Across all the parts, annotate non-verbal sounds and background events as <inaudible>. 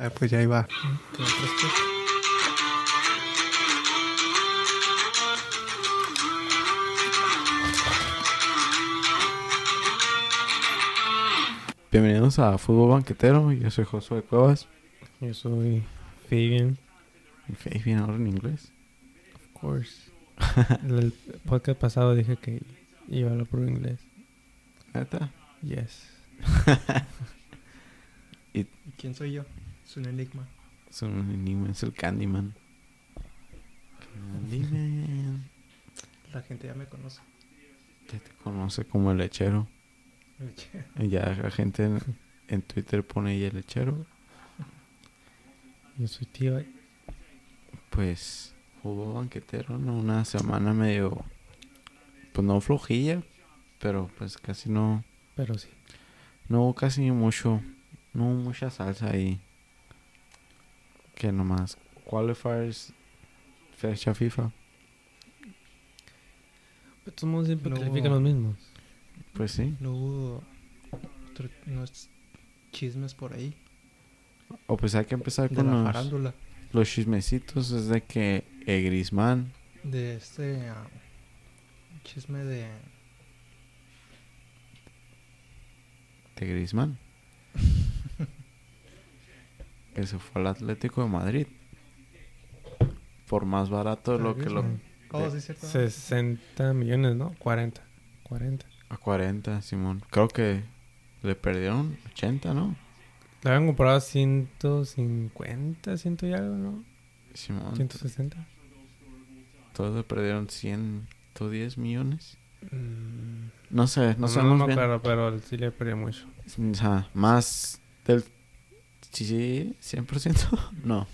Ah, pues ya iba. Bienvenidos a Fútbol Banquetero. Yo soy Josué Cuevas. Yo soy Fabian, Fabian ahora en inglés. of course. El podcast pasado dije que iba a hablar por inglés. ¿Neta? Yes. <laughs> ¿Quién soy yo? Es un enigma. Es un enigma, es el Candyman. Candyman. La gente ya me conoce. Ya te conoce como el lechero. Y ya la gente en, en Twitter pone ahí el lechero. Yo soy tío. Pues fútbol banquetero, ¿no? Una semana medio... Pues no flojilla, pero pues casi no... Pero sí. No hubo casi mucho, no hubo mucha salsa ahí. Que nomás qualifiers, fecha FIFA. Pero todos modos siempre No califican hubo- los mismos. Pues sí. No hubo otro- unos chismes por ahí. O pues hay que empezar De con la los, farándula. los chismecitos. Es de que eh, Griezmann, De este ah, chisme de... de Griezmann. <laughs> que se fue al Atlético de Madrid. Por más barato de lo que lo... Oh, sí, cierto. 60 millones, ¿no? 40. 40. A 40, Simón. Creo que le perdieron 80, ¿no? Le habían comprado 150, 100 y algo, ¿no? Simón. 160. Todos le perdieron 110 millones. Mm, No sé, no no, sabemos me bien. acuerdo, pero sí le perdió mucho. O sea, más del... Sí, sí, 100%. <laughs> No,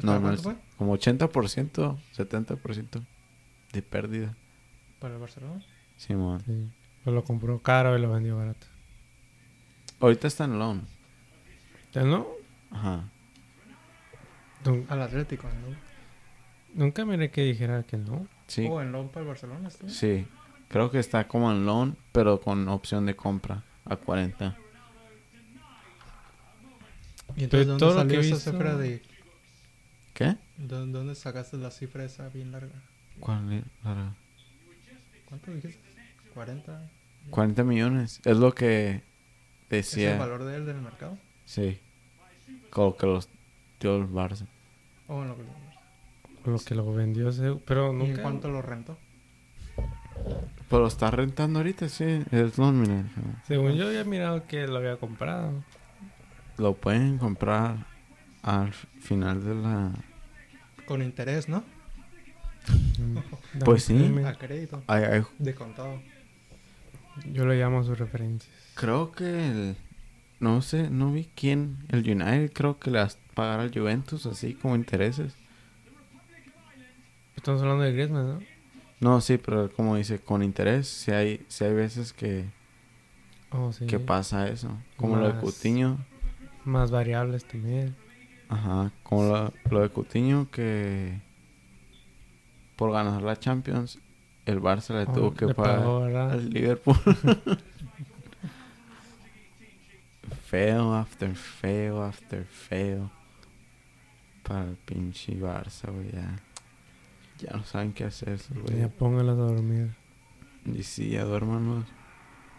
¿Para no, no es- fue? como 80%, 70% de pérdida. ¿Para el Barcelona? Simón. Sí. Pues lo compró caro y lo vendió barato. Ahorita está en loan. ¿Ya no? Ajá. Al Atlético, ¿no? Nunca miré que dijera que no. Sí, Oh, en Lom para el Barcelona, ¿sí? sí. Creo que está como en loan, pero con opción de compra a 40. ¿Y Pero entonces dónde todo lo salió esa visto- cifra de... ¿Qué? ¿Dó- ¿Dónde sacaste la cifra esa bien larga? ¿Cuál es la- ¿Cuánto dijiste? ¿40? 40 millones. Es lo que ¿Es el decía. valor de él del mercado? Sí. Como que los dio el Barça. ¿O en lo que... Lo que lo vendió, ese- pero ¿Y en nunca. cuánto lo rentó? Pero está rentando ahorita, sí. Es mira. Según yo había mirado que lo había comprado. Lo pueden comprar al final de la... Con interés, ¿no? <laughs> Pues sí. A crédito. Hay- hay- De contado. Yo lo llamo sus referencias. creo que el... No sé, no vi quién. El United creo que las pagará al Juventus así como intereses. Estamos hablando de Griezmann, ¿no? No, sí, pero como dice, con interés. Si hay, si hay veces que, Oh, sí. que pasa eso. Como lo de Más- Coutinho. Más variables también. Ajá, como lo, lo de Coutinho que por ganar la Champions el Barça le Oh, tuvo que le pagar al Liverpool. <laughs> feo after feo after feo para el pinche Barça, güey, ya. Ya no saben qué hacer, esos Ya güey. póngalos a dormir. Y sí, ya duérmanos. En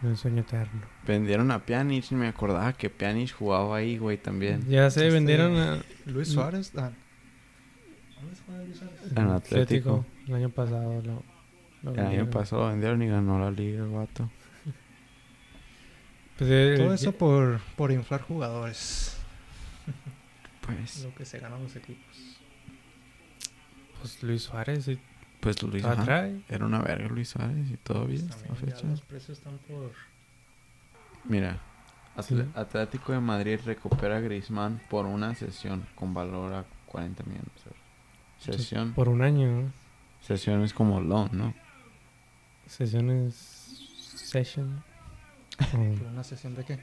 el sueño eterno. Vendieron a Pjanic y me acordaba que Pjanic jugaba ahí, güey, también. Ya se Este- vendieron a Luis. Suárez. Ah. ¿Dónde juega Luis Suárez? En Atlético. El año pasado lo, lo El año pasado lo vendieron y ganó la liga, el vato. <laughs> Pues, eh, Todo ya- eso por, por inflar jugadores. Pues, Lo que se ganan los equipos. Pues Luis Suárez pues Luis la ajá. trae. Era una verga Luis Suárez y todavía Pues está fecha. los precios están por... Mira, Sí. Atlético de Madrid recupera a Griezmann por una sesión con valor a 40 millones de euros. Sesión, Por un año, ¿no? sesión es como loan, ¿no? Sesiones... Session. <laughs> Oh, ¿Por una sesión de qué?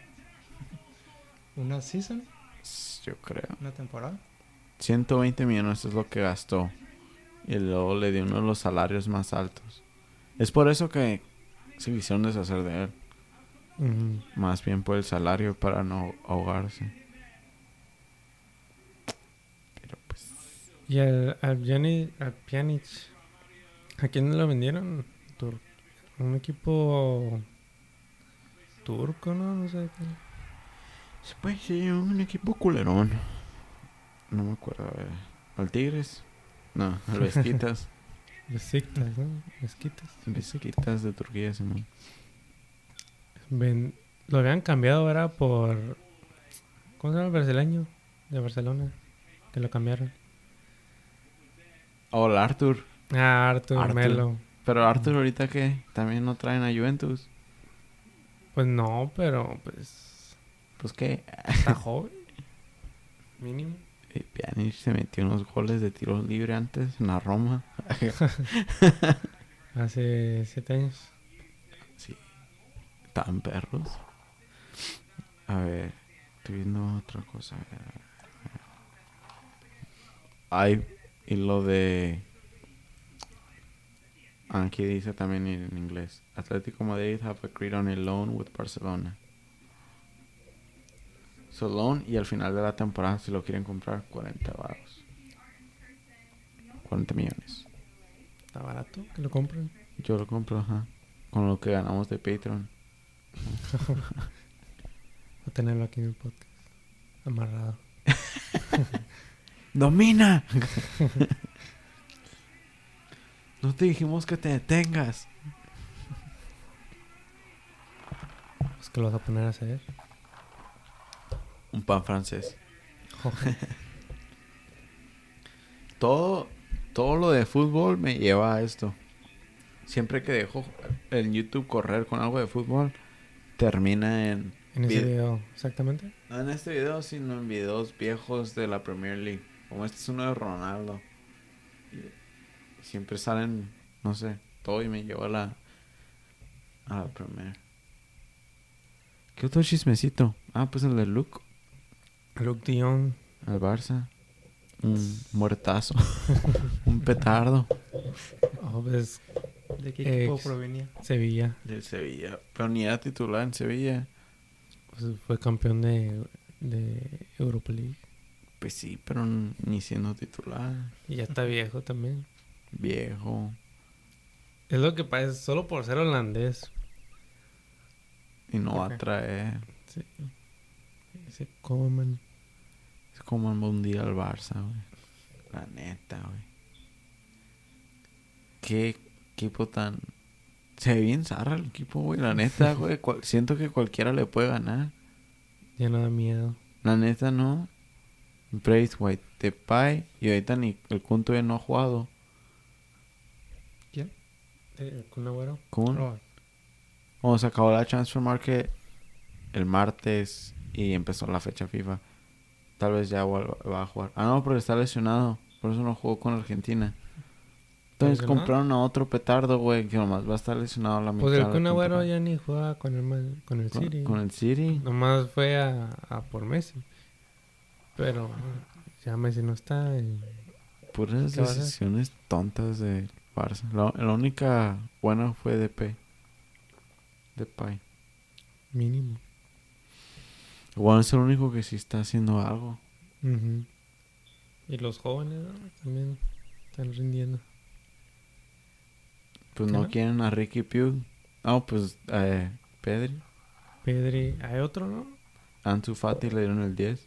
¿Una season? Yo creo. ¿Una temporada? 120 millones es lo que gastó. Y luego le dio uno de los salarios más altos. Es por eso que se quisieron deshacer de él. Más bien por el salario para no ahogarse. Y al, al, Pjanic, al Pjanic, ¿a quién lo vendieron? Tur- un equipo turco, ¿no? No sé. qué. Pues sí, un equipo culerón. No me acuerdo, a ver. ¿Al Tigres? No, <laughs> Vesquitas. Besiktas, ¿no? Mezquitas. Vesquitas de Turquía, Simón. Ven- lo habían cambiado, era por... ¿Cómo se llama el brasileño? De Barcelona. Que lo cambiaron. O el Arthur. Ah, Arthur, Arthur. Melo. Pero Arthur ahorita que también no traen a Juventus. Pues no, pero pues... Pues qué. Está <laughs> joven. Mínimo. Pjanic se metió unos goles de tiro libre antes en la Roma. <laughs> Hace siete años. Sí. Estaban perros. A ver, estoy viendo otra cosa. Ay, y lo de. Ah, Aquí dice también en inglés. Atlético Madrid have agreed on a loan with Barcelona. So loan y al final de la temporada si lo quieren comprar 40 baros. 40 millones. Está barato que lo compren. Yo lo compro, ajá. Con lo que ganamos de Patreon. <laughs> Voy a tenerlo aquí en el podcast. Amarrado. <laughs> ¡Domina! <laughs> no te dijimos que te detengas. Pues que lo vas a poner a hacer. Un pan francés. <laughs> todo, todo lo de fútbol me lleva a esto. Siempre que dejo en YouTube correr con algo de fútbol, termina en... En ese Vid- video, exactamente. No en este video, sino en videos viejos de la Premier League. Como este es uno de Ronaldo. Siempre salen, no sé, todo y me lleva a la, a la Premier. ¿Qué otro chismecito? Ah, pues el de Luke Luke Dion. al Barça. Un muertazo. <laughs> Un petardo. Oh, pues ¿De qué equipo provenía? Sevilla. Del Sevilla. Pero ni era titular en Sevilla. Pues fue campeón de, de Europa League. Pues sí, pero ni siendo titular. Y ya está viejo también. Viejo. Es lo que pasa, solo por ser holandés. Y no va Ok. a traer. Sí. Ese Coman. Es como el mundial Barça, güey. La neta, güey. Qué equipo tan. Se ve bien zarra el equipo, güey. La neta, <laughs> güey. cual- Siento que cualquiera le puede ganar. Ya no da miedo. La neta, no. Braithwaite, Depay. Y ahorita ni el Kun todavía no ha jugado. ¿Quién? Eh, ¿Kun Agüero? Kun. Oh, se acabó la transfer market el martes y empezó la fecha FIFA. Tal vez ya va a jugar. Ah, no, pero está lesionado. Por eso no jugó con Argentina. Entonces compraron a otro petardo, güey, que nomás va a estar lesionado a la mitad. Pues el Kun Agüero ya ni juega con el, con el Con, City. con el City. Nomás fue a, a por Messi. Pero ya Messi no está. y- Puras decisiones tontas de Barça. La, la única buena fue DP. Depay. Mínimo. Bueno, es el único que sí está haciendo algo. Y los jóvenes ¿no? también están rindiendo. Pues ¿Qué no no? quieren a Ricky Pugh. No, pues eh, Pedri. Pedri, hay otro, ¿no? Ansu Fati le dieron el 10.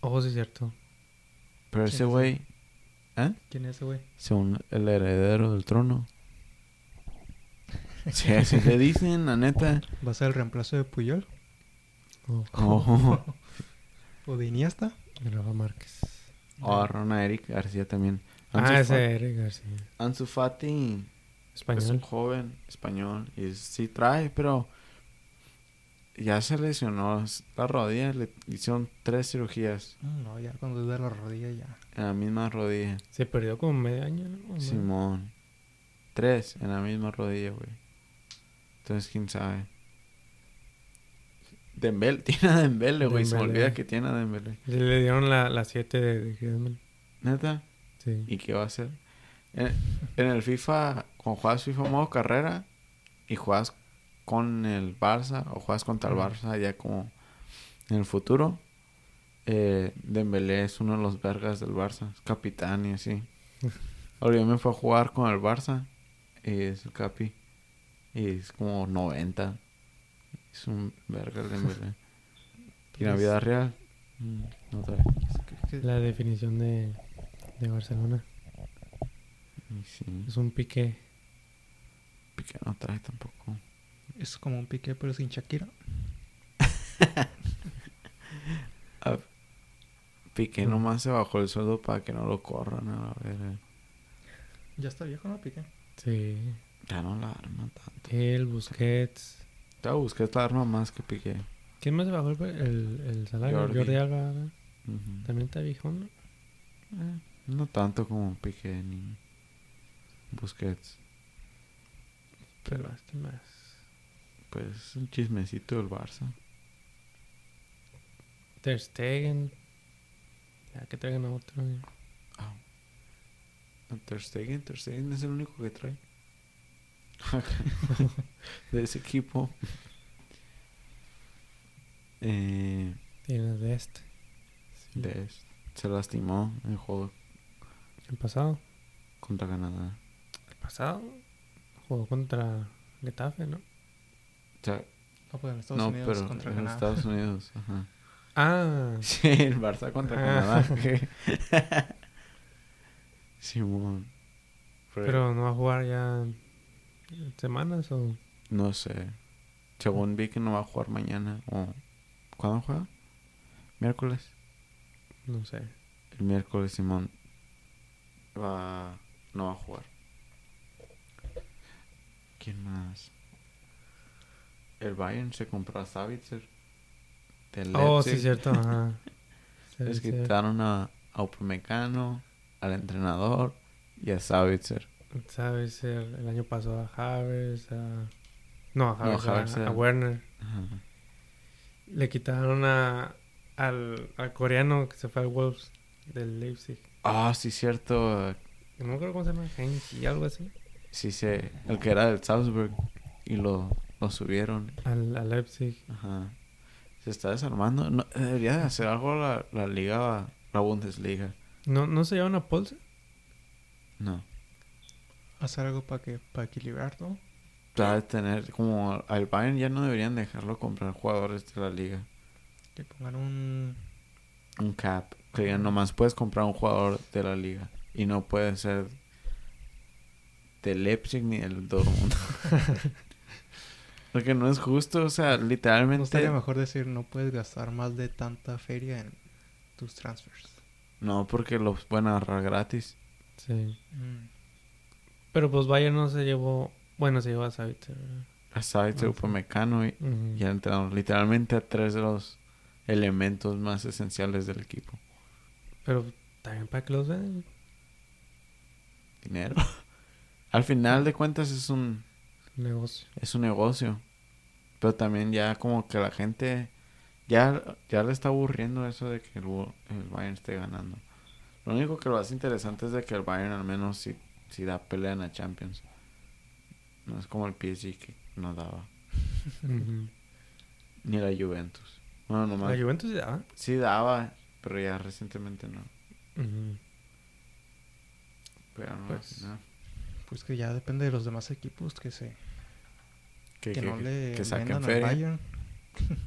Oh, sí, es cierto. Pero ¿Quién ese es güey, ¿eh? ¿Quién es ese güey? Según el heredero del trono. <laughs> Sí, así le dicen, la neta. ¿Va a ser el reemplazo de Puyol? Oh, <laughs> Oh, ¿O de Iniesta? Rafa Márquez. oh, agarraron a Eric García también. Ansu, Ah, ese Eric García. Ansu Fati es un Español. joven español y sí trae, pero ya se lesionó la rodilla. Le hicieron tres cirugías No, ya cuando es de la rodilla ya. en la misma rodilla. Se perdió como medio año, ¿no? O. Simón. Tres en la misma rodilla, güey. Entonces, quién sabe. Dembele, <laughs> tiene a Dembele, güey. Se me olvida que tiene a Dembele. Le, dieron la 7 de, de. Neta. Sí. ¿Y qué va a hacer? En, en el FIFA, cuando juegas FIFA modo carrera y juegas con el Barça o juegas contra el. Barça ya como en el futuro, eh, Dembélé es uno de los vergas del Barça, es capitán y así. <laughs> Ahora yo me fue a jugar con el Barça y es el capi y es como 90. Es un verga el Dembélé. <laughs> Y en la Pues- vida real, mm, no trae. La definición de, de Barcelona. Sí, Es un pique. Piqué no trae tampoco. Es como un pique, pero sin Shakira. <laughs> Piqué nomás se bajó el sueldo para que no lo corran a la verga. Ya está viejo, ¿no? Pique. Sí. Ya no la arma tanto. Él, Busquets. Ya busqué la arma más que Piqué. ¿Quién más bajó el, el, el salario? Jordi. Jordi, Alba. ¿verdad? Ujú. También está viejo, ¿no? Eh, no tanto como Piqué ni Busquets. Pero este más. Pues es un chismecito del Barça. Ter Stegen. Ya que traigan a otro. eh. Ah. No, Ter Stegen, Ter Stegen es el único que trae. <laughs> <laughs> de ese equipo. Eh, Tienes de este. Sí. de- se lastimó en el juego El pasado. contra Canadá. El pasado. Jugó contra Getafe, ¿no? O sea, No, pues en Estados no, Unidos pero contra en Canadá. Estados Unidos. Ajá. Ah. <laughs> Sí, el Barça contra Ah. Canadá. <laughs> <laughs> Simón. Pero no va a jugar ya semanas o No sé. Según vi que no va a jugar mañana. O... ¿Cuándo juega? Miércoles. no sé. El miércoles Simón va... no va a jugar. ¿Quién más? El Bayern se compró a Savitzer. Del Oh, sí, cierto. Ajá. <laughs> Les quitaron a, a Upamecano, al entrenador y a Savitzer. El, el año pasado a Havers, a... No, a No, a- Werner. Ajá. Le quitaron a, al, al coreano que se fue al Wolves del Leipzig. Ah, sí, cierto. No me acuerdo cómo se llama, Heinz y algo así. Sí, sé. El que era del Salzburg. Y lo, lo subieron. Al, al Leipzig. Ajá. Se está desarmando. No, debería de hacer algo la, la liga, la Bundesliga. ¿No, ¿No se llevan a Polse? No. Hacer algo para que para equilibrar, ¿no? De tener como al Bayern ya no deberían dejarlo comprar jugadores de la liga. Que pongan un... Un cap. Que ya nomás puedes comprar un jugador de la liga. Y no puede ser del Leipzig ni del Dortmund. <laughs> Porque no es justo, o sea, No literalmente... estaría mejor decir no puedes gastar más de tanta feria en tus transfers. No, porque los pueden agarrar gratis. Sí. Mm. Pero pues Bayern no se llevó... Bueno, se llevó a Savitzer. A Savitzer, Ah, sí. Upamecano y, al entrenador. Literalmente a tres de los elementos más esenciales del equipo. Pero también para que los den. Dinero. <laughs> Al final de cuentas es un, Negocio. es un negocio. Pero también ya como que la gente ya, ya le está aburriendo eso de que el Bayern esté ganando. Lo único que lo hace interesante es de que el Bayern al menos sí, sí da pelea en la Champions. No es como el PSG que no daba. Ni la Juventus. Bueno, nomás. La Juventus ya. Sí daba, pero ya recientemente no. Pero no, Pues, no. Pues que ya depende de los demás equipos que se... Que, Que, que- no le que saquen vendan al feria. Bayern.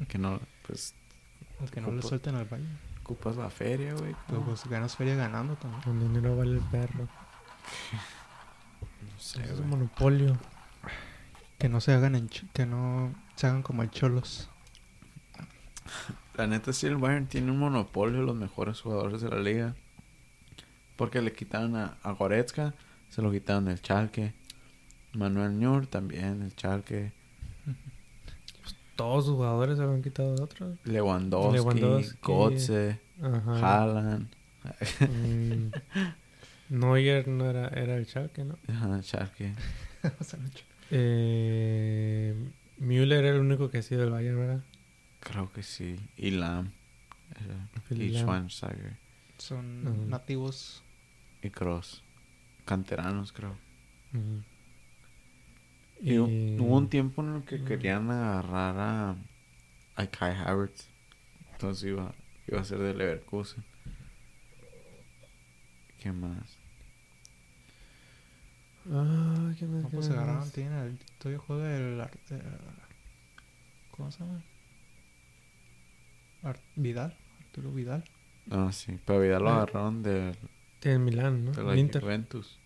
Que no, pues <laughs> Que no le suelten al Bayern. ocupas la feria, güey. Pero pues ganas feria ganando también. Con dinero vale el perro. <laughs> No sé, es un monopolio. Que no se hagan en... Que no se hagan como el Cholos. La neta, sí, el Bayern tiene un monopolio de los mejores jugadores de la liga. Porque le quitaron a, a Goretzka, se lo quitaron del Schalke. Manuel Neuer también, el Schalke. <laughs> Todos sus jugadores se lo han quitado de otros. Lewandowski, Lewandowski. Ajá. Haaland. Mm, <laughs> Neuer no era, era el Schalke, ¿no? Ajá, Schalke. <laughs> O sea, no Eh, Müller era el único que ha sido del Bayern, ¿verdad? Creo que sí. Y Lam. Y. Schweinsteiger. Son nativos. Y Cross. Canteranos, creo. Y hu- hubo un tiempo en el que querían agarrar a, a Kai Havertz. Entonces iba, Iba a ser de Leverkusen. ¿Qué más? Ah, ¿qué más? No, pues más? agarraron, tienen el todavía juega el Ar- eh, ¿cómo se llama? Vidal, Arturo Vidal. No, sí. Pero Vidal lo Ah. agarraron del, Tiene Milán, ¿no? de la El Inter. Juventus.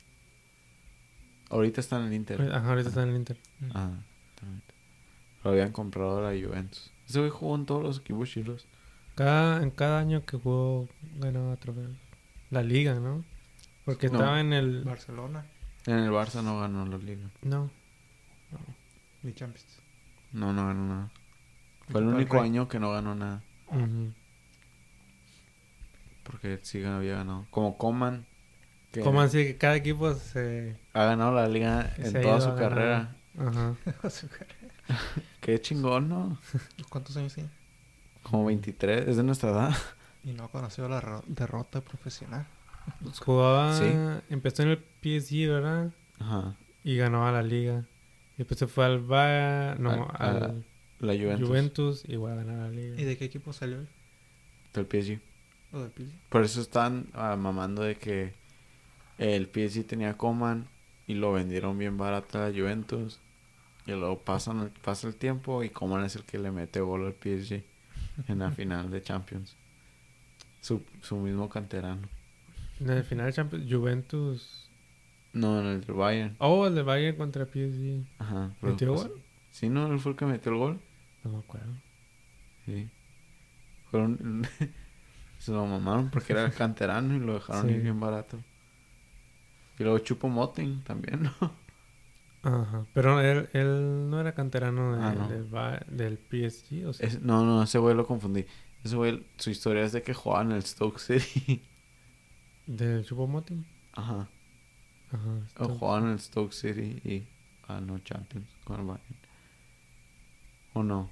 Ahorita está en el Inter. Ajá, ahorita está en el Inter. Ah, también. Lo habían comprado de la Juventus. Ese güey jugó en todos los equipos chilos. Cada, en cada año que jugó ganaba trofeos. La liga, ¿no? Porque No. estaba en el... Barcelona, En el Barça no ganó la liga. No. ni Champions. No, no ganó nada. Fue el único Rey. año que no ganó nada. Porque sí había ganado. Como Coman. Que Como así que cada equipo se... Ha ganado la liga en se ha toda <laughs> su carrera. Ajá. <laughs> Qué chingón, ¿no? <laughs> ¿Cuántos años tiene? Como 23. Es de nuestra edad. Y no conoció la ro- derrota profesional. Pues jugaba... Sí. Empezó en el PSG, ¿verdad? Ajá. Y ganó a la liga. Y después se fue al Bayern... No, A- a- al La Juventus. Juventus. y igual a ganar la ¿Y liga. de qué equipo salió él? Del PSG. ¿O del PSG? Por eso están ah, mamando de que el PSG tenía Coman y lo vendieron bien barato a la Juventus. Y luego pasan, pasa el tiempo y Coman es el que le mete gol al PSG en la <laughs> final de Champions. Su, su mismo canterano. En el final de Champions, Juventus... No, en el del Bayern. Oh, el de Bayern contra PSG. Ajá. ¿Metió pues- gol? Sí, no, él fue el que metió el gol. No me acuerdo. Sí. Fueron... <laughs> Se lo mamaron porque era canterano y lo dejaron Sí. ir bien barato. Y luego Chupo Moting también, <laughs> ¿no? Ajá. Pero él, él no era canterano de- Ah, no. del, del PSG, o. Es- no, no, ese güey lo confundí. Ese güey, su historia es de que jugaba en el Stoke City. <laughs> ¿Del Chupomoting? Ajá. Ajá. Esto- jugaba en el Stoke City y ganó Champions con el Bayern. ¿O no?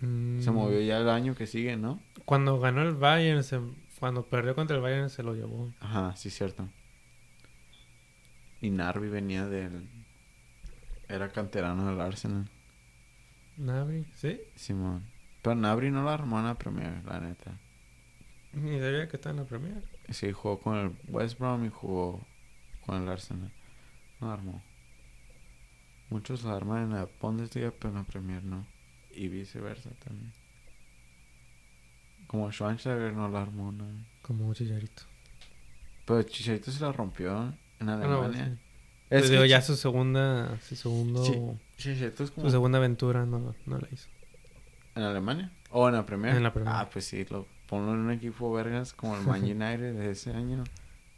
Mm, Se movió ya el año que sigue, ¿no? Cuando ganó el Bayern, se- cuando perdió contra el Bayern, se lo llevó. Ajá, sí, cierto. Y Narvi venía del... Era canterano del Arsenal. Nabri, ¿sí? Simón. Pero Nabri no la armó en la Premier, la neta. Ni sabía que estaba en la Premier. Sí, jugó con el West Brom y jugó con el Arsenal. No armó. Muchos la arman en la Bundesliga, pero en la Premier no. Y viceversa también. Como Schweinsteiger no la armó, ¿no? Como un chillarito. Pero Chicharito se la rompió en Ah, no, Alemania. sí. Es Pues digo, ya su segunda, su segundo, Sí. Chicharito es como... su segunda aventura no, no la hizo. ¿En Alemania? ¿O en la Premier? En la Premier. Ah, pues sí, lo ponlo en un equipo vergas como el Man <laughs> United de ese año.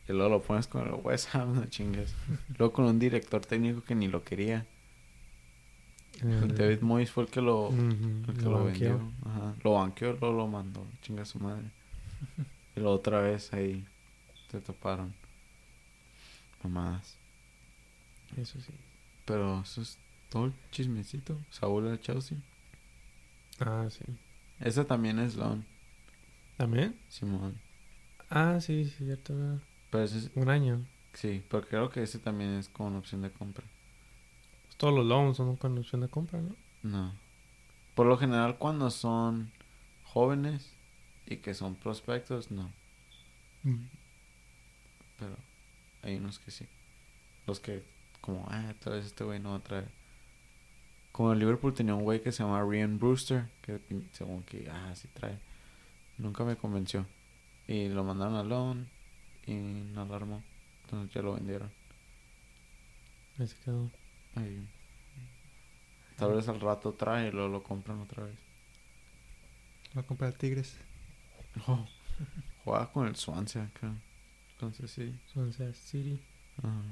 Y luego lo pones con el West Ham, no chingas. Luego con un director técnico que ni lo quería. David Moyes fue el que lo, Ujú, el que lo lo vendió. Ajá. Lo banqueó, luego lo mandó. Chinga su madre. y luego otra vez ahí te toparon. Mamadas. Eso sí. Pero eso es todo el chismecito. Saúl de Chelsea. Ah, sí. Esa también es loan, ¿También? Simón. Ah, sí, sí, cierto. Pero ese es- Un año. sí, pero creo que ese también es con opción de compra. Pues todos los loans son con opción de compra, ¿no? No. Por lo general cuando son jóvenes y que son prospectos, no. Pero hay unos que sí. Los que como, ah, tal vez este güey no va a traer. Como el Liverpool tenía un güey que se llama Ryan Brewster, que según que, ah, sí trae. Nunca me convenció. Y lo mandaron a loan y no lo armó. Entonces ya lo vendieron. Ahí se quedó. Ahí. Tal vez al rato trae y luego lo compran otra vez. Va a comprar Tigres. Oh, jugaba con el Swansea acá. Swansea City. Ajá.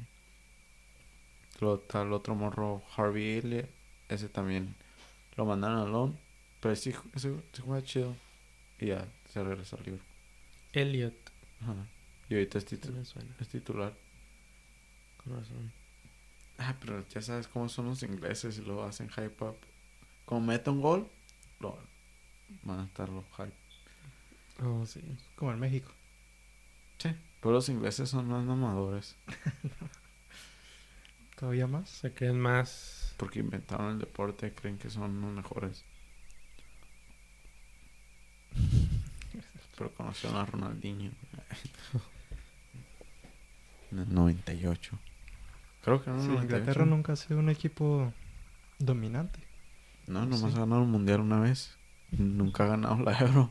Luego está el otro morro, Harvey Elliott. Ese también lo mandaron a loan. Pero sí, ese, ese juega chido. Y ya se regresó al libro. Elliot. Ajá. Y ahorita es, titu- suena. es titular. Con razón. Ah, pero ya sabes cómo son los ingleses y lo hacen hype up. Como mete un gol, lo van a estar los hype. Oh, sí. Como en México. Sí. Pero los ingleses son más mamadores. <laughs> Todavía más. Se creen más. Porque inventaron el deporte, creen que son los mejores. Pero conocieron a Ronaldinho. <laughs> en el 98. Creo que no en Sí, el 98. Inglaterra nunca ha sido un equipo dominante. No, nomás Sí. ha ganado un mundial una vez. Nunca ha ganado la Euro.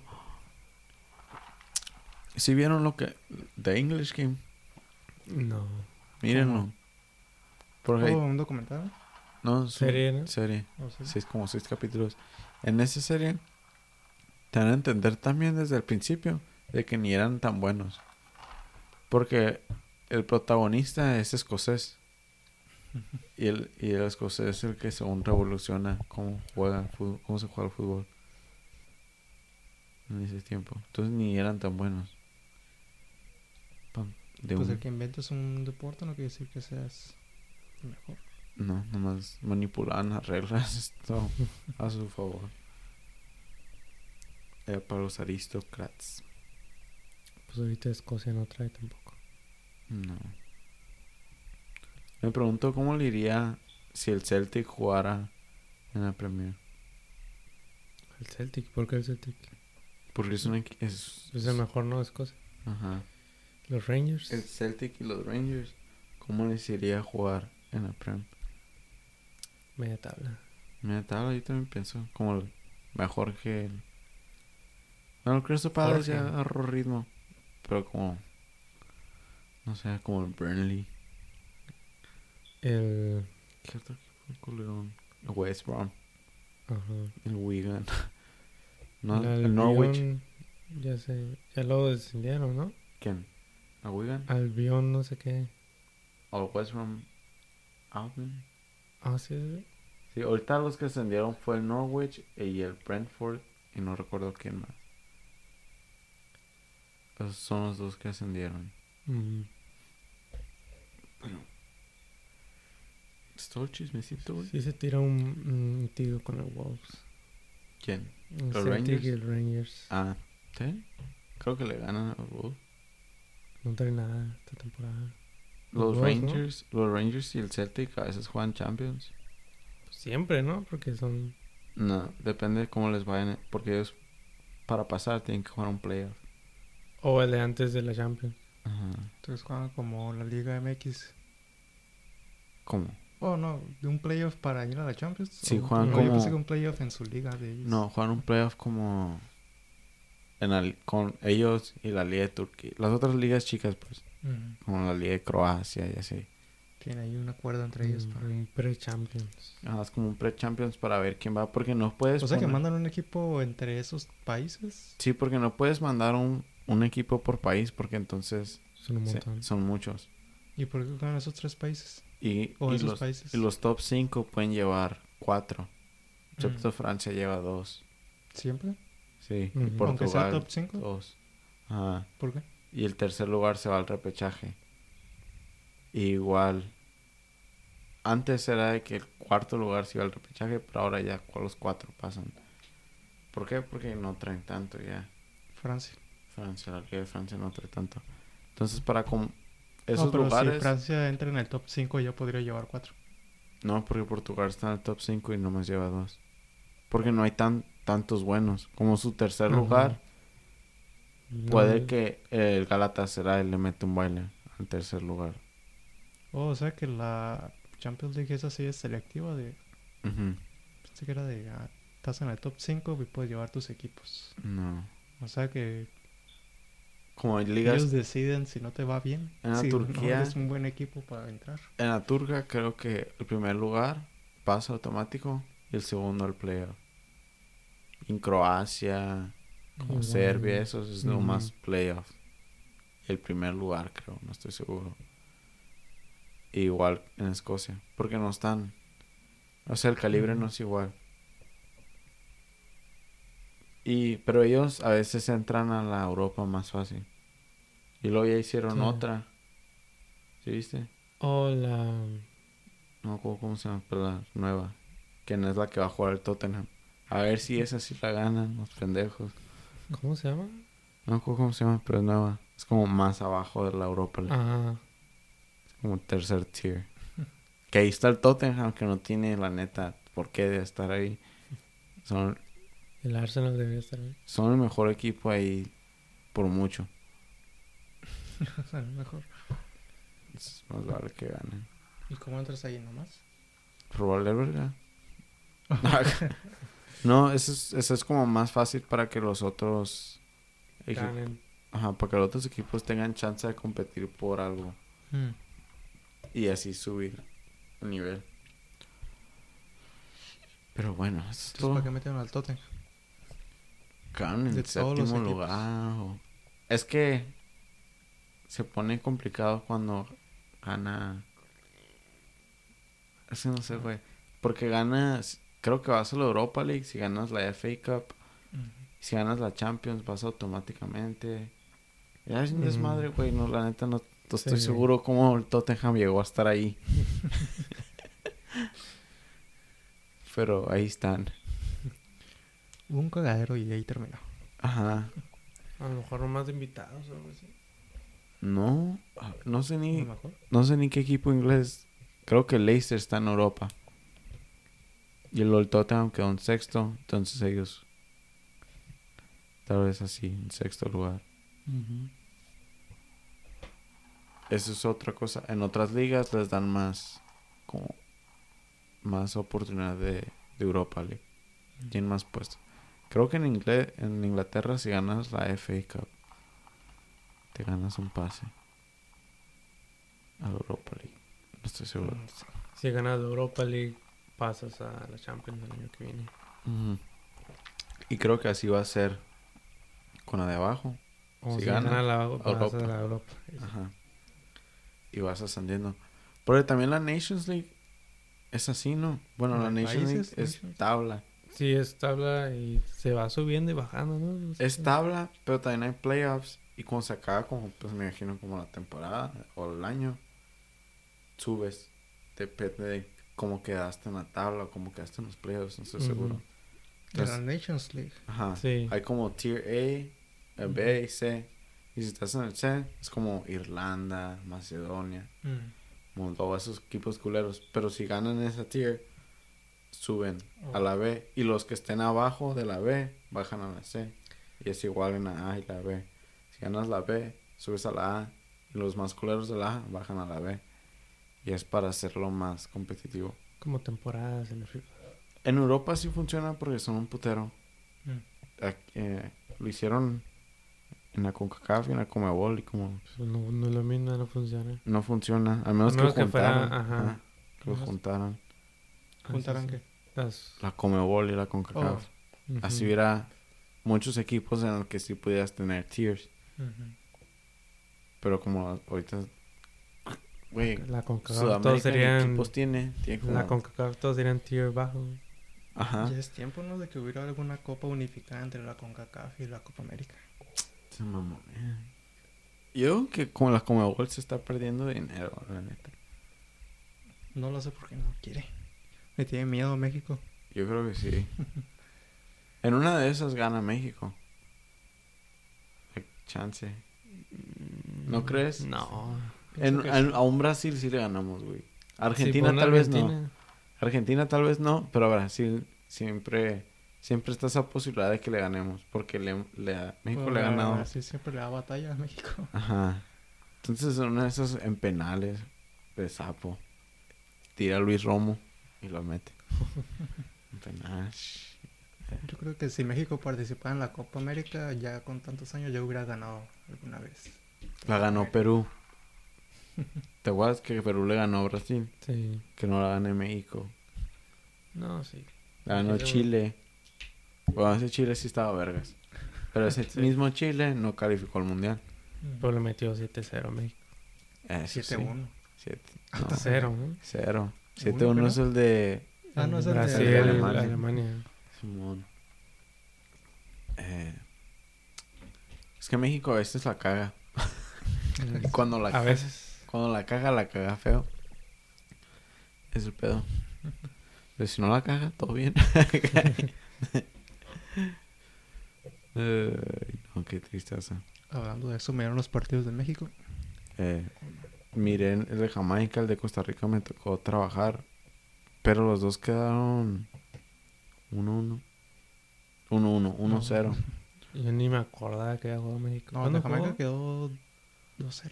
¿Sí vieron lo que... The English Game? No. Mírenlo. Porque... ¿O un documental? no, es Serie, ¿no? Serie. Seis, como seis capítulos. En esa serie... Te dan a entender también desde el principio de que ni eran tan buenos. Porque el protagonista es escocés. Y el, y el escocés es el que según revoluciona cómo juega el fútbol, cómo se juega el fútbol. En ese tiempo. Entonces ni eran tan buenos. Pam, de Pues un- el que inventas un deporte no quiere decir que seas mejor. No, nomás manipulaban las reglas <laughs> esto a su favor. Era para los aristócratas. Pues ahorita Escocia no trae tampoco. No. Me pregunto cómo le iría si el Celtic jugara en la Premier. El Celtic, ¿por qué el Celtic? Porque es un equi- es, Es el mejor, ¿no? Escocia. Ajá. Los Rangers. El Celtic y los Rangers. ¿Cómo les iría jugar en la Premier? Media tabla. Mira, tal, yo también pienso como mejor que el... Bueno, el Crystal Palace ya agarró ritmo. Pero como... No sé, como el Burnley. El. ¿Qué otro equipo? El West Brom. Ajá. El Wigan. <laughs> no, El el Norwich. Ya sé. Ya lo descendieron, ¿no? ¿Quién? ¿El Wigan? Albion, no sé qué. ¿O el West Brom? Albion. Ah, sí, sí. Sí, ahorita los que ascendieron fue el Norwich y el Brentford. Y no recuerdo quién más. Son los dos que ascendieron. Mm. ¿Es todo el chismecito, güey? Sí se tira un, un tiro con el Wolves. ¿Quién? ¿Los Celtic Rangers? y el Rangers. Ah, ¿sí? Creo que le ganan a los Wolves. No trae nada esta temporada. Los. Rangers, los Rangers y el Celtic a veces juegan Champions. Siempre, ¿no? Porque son. No, depende de cómo les vayan. Porque ellos, para pasar, tienen que jugar un playoff. O el de antes de la Champions. Ajá. Entonces juegan como la Liga MX. ¿Cómo? Oh, no, de un playoff para ir a la Champions. Sí, ¿O- juegan no, Yo como- pensé que un playoff en su liga de ellos. No, juegan un playoff como. En li- con ellos y la Liga de Turquía. Las otras ligas chicas, pues. Como la Liga de Croacia y así. Tiene ahí un acuerdo entre ellos. Un- Para... Un pre-Champions. Ajá, es como un pre-Champions para ver quién va. Porque no puedes. O sea que mandan un equipo entre esos países. Sí, porque no puedes mandar un, un equipo por país. Porque entonces Son un se- son muchos. ¿Y por qué juegan esos tres países? Y, O y esos los, países. y los top 5 pueden llevar 4. Excepto Mm. Francia lleva 2. ¿Siempre? Sí. Ujú. Y Aunque sea Portugal top 5. 2. Ajá. ¿Por qué? Y el tercer lugar se va al repechaje. Igual. Antes era de que el cuarto lugar se iba al repechaje, pero ahora ya los cuatro pasan. ¿Por qué? Porque no traen tanto ya. Francia. Francia, la Liga de Francia no trae tanto. Entonces, para com- esos no, pero lugares. si Francia entra en el top 5 ya podría llevar 4. No, porque Portugal está en el top 5 y nomás lleva dos. Porque no hay tan tantos buenos. Como su tercer Ajá. lugar, No, puede que el Galatasaray le mete un baile al tercer lugar. Oh, o sea que la Champions League es así, es selectiva de... Ujú. Pensé que era de... ah, estás en el top 5 y puedes llevar tus equipos. No. O sea que Como ligas ellos deciden si no te va bien. En la si Turquía- no eres un buen equipo para entrar. En la turca creo que el primer lugar pasa automático y el segundo al playoff. En Croacia, como Igual. Serbia, eso es lo Ujú. más playoff. El primer lugar creo, no estoy seguro. Igual en Escocia, porque no están... O sea, el calibre no es igual. Y, pero ellos a veces entran a la Europa más fácil. Y luego ya hicieron Sí. otra. ¿Sí viste? O la. No me acuerdo cómo se llama, pero la nueva. Que no es la que va a jugar el Tottenham. A ver si esa sí la ganan, los pendejos. ¿Cómo se llama? No me acuerdo cómo se llama, pero es nueva. Es como más abajo de la Europa League. Ah, Como tercer tier. que ahí está el Tottenham, que no tiene, la neta, por qué de estar ahí. Son, el Arsenal debería estar ahí. son el mejor equipo ahí por mucho. <laughs> Lo mejor. Es más vale que ganen. ¿Y cómo entras ahí nomás? Robarle verga. <laughs> <laughs> no, eso es, eso es como más fácil para que los otros... Ganen. Ajá, para que los otros equipos tengan chance de competir por algo. Mm. Y así subir el nivel. Pero bueno, eso es todo. ¿para qué metieron al Tottenham? Quedaron en de séptimo lugar. o- Es que se pone complicado cuando gana. Es que no sé, güey. Porque ganas. Creo que vas a la Europa League. Si ganas la FA Cup. Si ganas la Champions, vas automáticamente. Ya es un Mm. desmadre, güey. No, la neta, no, no estoy Sí. seguro cómo el Tottenham llegó a estar ahí. <laughs> Pero ahí están. Hubo un cagadero y ahí terminó. Ajá. A lo mejor nomás de invitados o algo así. No, no sé ni, no sé ni qué equipo inglés. Creo que el Leicester está en Europa. Y el Old Tottenham quedó en sexto. Entonces ellos. Tal vez así, en sexto lugar. Eso es otra cosa. En otras ligas les dan más. Como. Más oportunidad de, de Europa League. Tienen más puestos. Creo que en, ingle- en Inglaterra, si ganas la FA Cup, te ganas un pase a la Europa League. No estoy seguro. Mm. Si ganas la Europa League, pasas a la Champions el año que viene. Y creo que así va a ser con la de abajo. O Si si, gana, gana, la Europa. a la Europa. Ajá. Y vas ascendiendo. Porque también la Nations League es así, ¿no? Bueno, la ¿La Nations League es tabla. Sí, es tabla y se va subiendo y bajando, ¿no? No sé. Es tabla, pero también hay playoffs. Y cuando se acaba, como, pues me imagino, como la temporada o el año, subes. Depende de cómo quedaste en la tabla o cómo quedaste en los playoffs, no estoy seguro. De la Nations League. ajá. Sí. Hay como tier A, B y C. Y si estás en el C, es como Irlanda, Macedonia. Moldova, esos equipos culeros. Pero si ganan esa tier, suben a Oh. la B. Y los que estén abajo de la B, bajan a la C. Y es igual en la A y la B. Si ganas la B, subes a la A. Y los más culeros de la A bajan a la B. Y es para hacerlo más competitivo. Como temporadas en el. En Europa sí funciona porque son un putero. Mm. Aquí, eh, lo hicieron en la CONCACAF y en la Comebol y como Pues no, no es lo mismo, no funciona. no funciona. Al menos que, menos que fuera, juntaran. ajá. ajá, que lo juntaran. ¿Juntaron Así qué? Las- La Comebol y la CONCACAF. ujú. Así hubiera muchos equipos en los que sí pudieras tener tiers. Pero como ahorita... Güey, La CONCACAF todos serían... equipos tiene. Tiene como... La CONCACAF todos serían tier bajo. Ajá. Ya es tiempo, ¿no? De que hubiera alguna copa unificada entre la CONCACAF y la Copa América. Se mamó, eh. Yo creo que como la Comebol se está perdiendo dinero, la neta. No lo sé por qué no quiere. Me tiene miedo México. Yo creo que sí. <laughs> en una de esas gana México. Hay chance. ¿No crees? No. En- Pienso que en- sí. a un Brasil sí le ganamos, güey. Argentina tal vez no. Argentina. Argentina tal vez no, pero a Brasil siempre siempre está esa posibilidad de que le ganemos. Porque le, le ha- México Bueno, le ha ganado. Brasil siempre le da batalla a México. <laughs> Ajá. Entonces en una de esas en penales de sapo. Tira a Luis Romo y lo mete. <laughs> penal. Yo creo que si México participara en la Copa América, ya con tantos años, ya hubiera ganado alguna vez. La ganó Perú. <laughs> ¿Te acuerdas que Perú le ganó a Brasil? Sí. Que no la gane México. No, sí. La ganó Pero- Chile. Bueno, ese Chile sí estaba vergas. Pero ese <laughs> Sí. mismo Chile no calificó al mundial. Pero le metió 7-0 a México. Eso sí. 7-1. Siete. Ah, No, está 0, ¿no? cero. ¿Seguro 7-1 que es el de Ah, no, es el de Brasil, Alemania. Alemania. Simón. Eh, es que México a veces la caga. <laughs> Cuando la A caga, veces. cuando la caga, la caga feo. Es el pedo. Pero si no la caga, todo bien. <laughs> Ay, no, qué tristeza. Hablando de eso, miraron los partidos de México. Eh, miren, el de Jamaica, el de Costa Rica me tocó trabajar. Pero los dos quedaron 1-1. 1-1, 1-0. Yo ni me acordaba que había jugado México. No, ¿Cuándo de Jamaica jugó? quedó 2-0.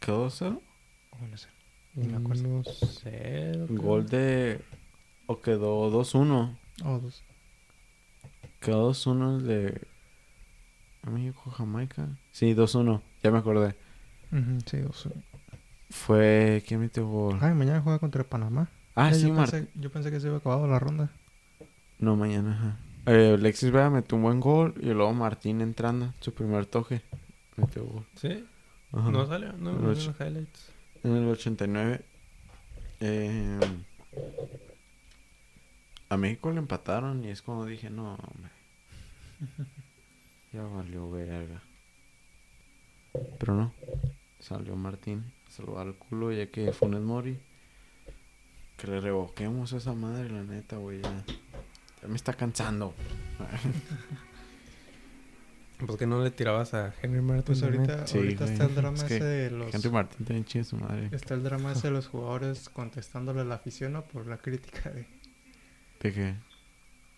¿Quedó cero? O 1-0. Ni me acuerdo. 1-0, creo. Gol de... O quedó 2-1. O 2. Quedó 2-1 el de... México, Jamaica. Sí, 2-1. Ya me acordé. Sí, 2-1. Fue... ¿Quién metió gol? Ay, mañana juega contra Panamá. Ah, Eh, sí, yo, pensé, yo pensé que se había acabado la ronda. No, mañana, ajá. Eh, Alexis Vega metió un buen gol y luego Martín entrando, su primer toque, metió gol. ¿Sí? Ajá. No salió, no, Lo no los highlights. En el 89, eh, a México le empataron y es como dije, no, hombre. <laughs> Ya valió verga. Pero no, salió Martín salvar el culo ya que Funes Mori. Que le revoquemos a esa madre, la neta, güey, ya. Ya me está cansando. <laughs> ¿Por qué no le tirabas a Henry Martin? Pues ahorita, Sí, ahorita está el drama Es ese de los... Henry Martín también chida su madre. Está el drama ese de los <laughs> jugadores contestándole a la afición ¿no? por la crítica de, ¿De qué?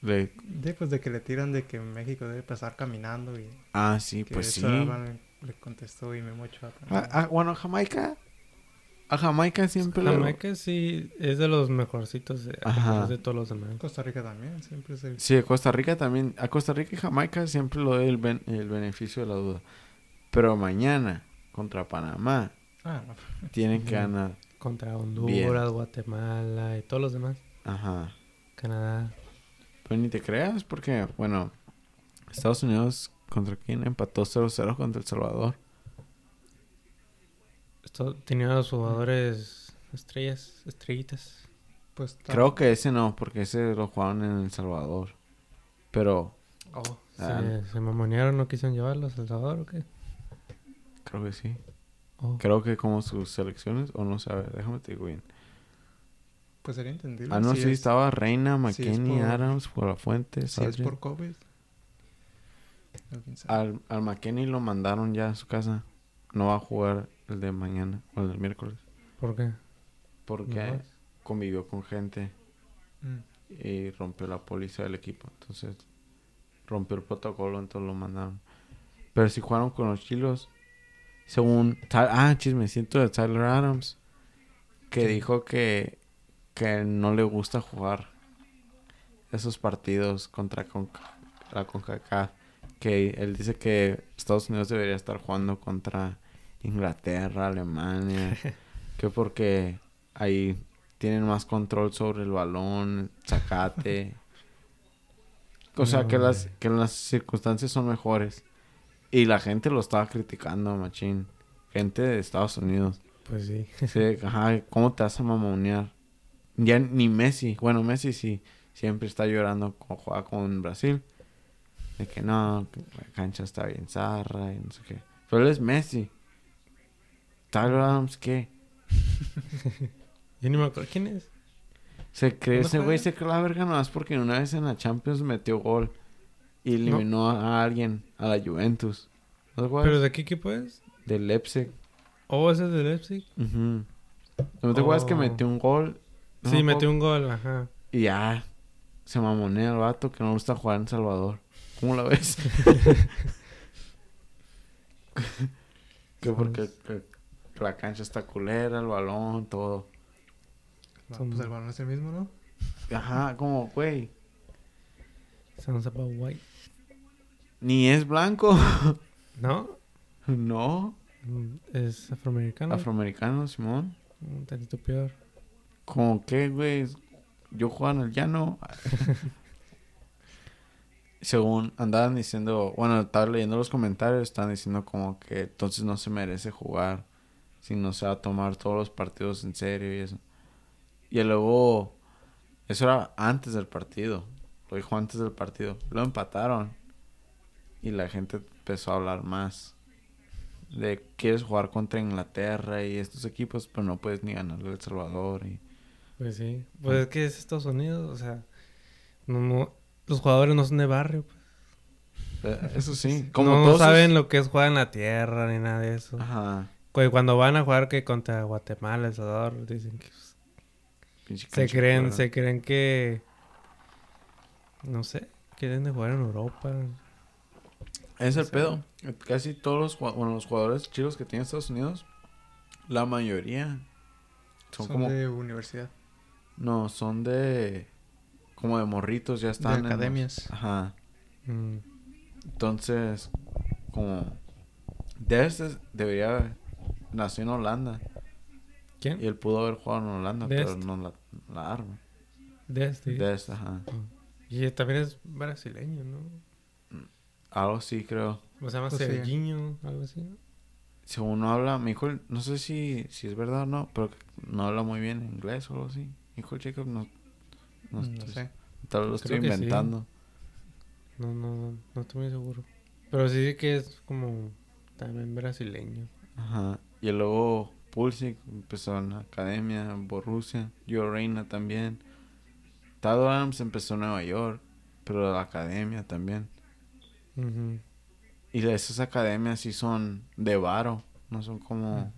De... de, pues, de que le tiran de que México debe pasar caminando y Ah, sí, pues sí. Le, contestó y Memo Ochoa también. Ah, ah, bueno, Jamaica. A Jamaica siempre le- Jamaica sí es de los mejorcitos de, a de todos los demás. Costa Rica también, siempre es el... Sí, a Costa Rica también. A Costa Rica y Jamaica siempre lo doy el, ben- el beneficio de la duda. Pero mañana, contra Panamá, Ah, no. <laughs> tienen que ganar. Contra Honduras, Bien. Guatemala y todos los demás. Ajá. Canadá. Pero ni te creas, porque, bueno, Estados Unidos contra quién empató 0-0 contra El Salvador. Esto tenía los jugadores estrellas, estrellitas. Pues Creo que ese no, porque ese lo jugaron en El Salvador. Pero Se, Ah. se mamonearon, no quisieron llevarlos a El Salvador o qué. creo que sí. Oh. Creo que como sus selecciones, o no sé, a ver, déjame te digo bien. Pues sería entendible. Ah, no, si sí, es- estaba Reina, si es McKenny, por- Adams, por la fuente, Si es por COVID. Al, al McKenny lo mandaron ya a su casa. No va a jugar el de mañana o el del miércoles. ¿Por qué? Porque No. convivió con gente Mm. y rompió la póliza del equipo. Entonces rompió el protocolo, entonces lo mandaron. Pero si jugaron con los chilos, según... Ah, chismecito de Tyler Adams. Que dijo que, que no le gusta jugar esos partidos contra Conca- la CONCACAF. Que él dice que Estados Unidos debería estar jugando contra Inglaterra, Alemania. <laughs> que porque ahí tienen más control sobre el balón, el zacate. O sea, No, que las, que las circunstancias son mejores. Y la gente lo estaba criticando, machín. Gente de Estados Unidos. Pues sí. Sí, ajá, ¿cómo te vas a mamonear? Ya ni Messi, bueno, Messi sí, siempre está llorando cuando juega con Brasil. De que no, que la cancha está bien zarra y no sé qué. Pero él es Messi. Tyler Adams, ¿qué? <laughs> Yo ni me acuerdo quién es. Se cree, ¿Dónde ese güey se cree la verga nomás porque una vez en la Champions metió gol y eliminó a alguien, a la Juventus. ¿Pero de qué equipo es? Del Leipzig. Oh, ese es de Leipzig. Ujú. ¿No te acuerdas que Oh. metió un gol? No sí, me metió un gol, ajá. Y ya, se mamonea el vato que no gusta jugar en Salvador. ¿Cómo la ves? <laughs> que porque que la cancha está culera, el balón, todo. No, Pues el balón es el mismo, ¿no? Ajá, como, güey. Sounds about white. Ni es blanco. <laughs> ¿No? no. Mm, Es afroamericano. Afroamericano, Simón. Un tantito peor. Como que, güey, yo jugaba en el llano. <laughs> Según andaban diciendo, bueno, estaba leyendo los comentarios, estaban diciendo como que entonces no se merece jugar si no se va a tomar todos los partidos en serio y eso. Y luego, eso era antes del partido, lo dijo antes del partido. Lo empataron y la gente empezó a hablar más de quieres jugar contra Inglaterra y estos equipos, pero no puedes ni ganarle a El Salvador y Pues sí. Pues es que es Estados Unidos, o sea. No, no- los jugadores no son de barrio. pues. Eh, Eso sí, <laughs> como no, no todos saben lo que es jugar en la tierra ni nada de eso. Ajá, Cu- Cuando van a jugar que contra Guatemala, El Salvador, dicen que pues, se creen, se creen que no sé, que deben de jugar en Europa. Es el Sí. pedo. Casi todos los, bueno, los jugadores chicos que tiene Estados Unidos, la mayoría son, Son, como... de universidad. No, son de... Como de morritos, ya están en los- academias. Ajá. Mm, Entonces, como... Dest debería... Nació en Holanda. ¿Quién? Y él pudo haber jugado en Holanda, Dest. pero no la, la arma. Dest, ajá. Y también es brasileño, ¿no? Algo así, creo. O se llama Pues sí. Serginho, algo así. ¿no? Según no habla, mi hijo, no sé si, si es verdad o no, pero no habla muy bien inglés o algo así. Mi hijo Jacob no, no, No, estoy- sé. tal vez lo Creo estoy sí. inventando. No, no, no, estoy muy seguro. Pero sí que es como también brasileño. Ajá. Y luego Pulisic empezó en la academia, en Borussia. Yo Reina también. Tad Adams empezó en Nueva York, pero la academia también. Ujú. Y esas academias sí son de varo, no son como...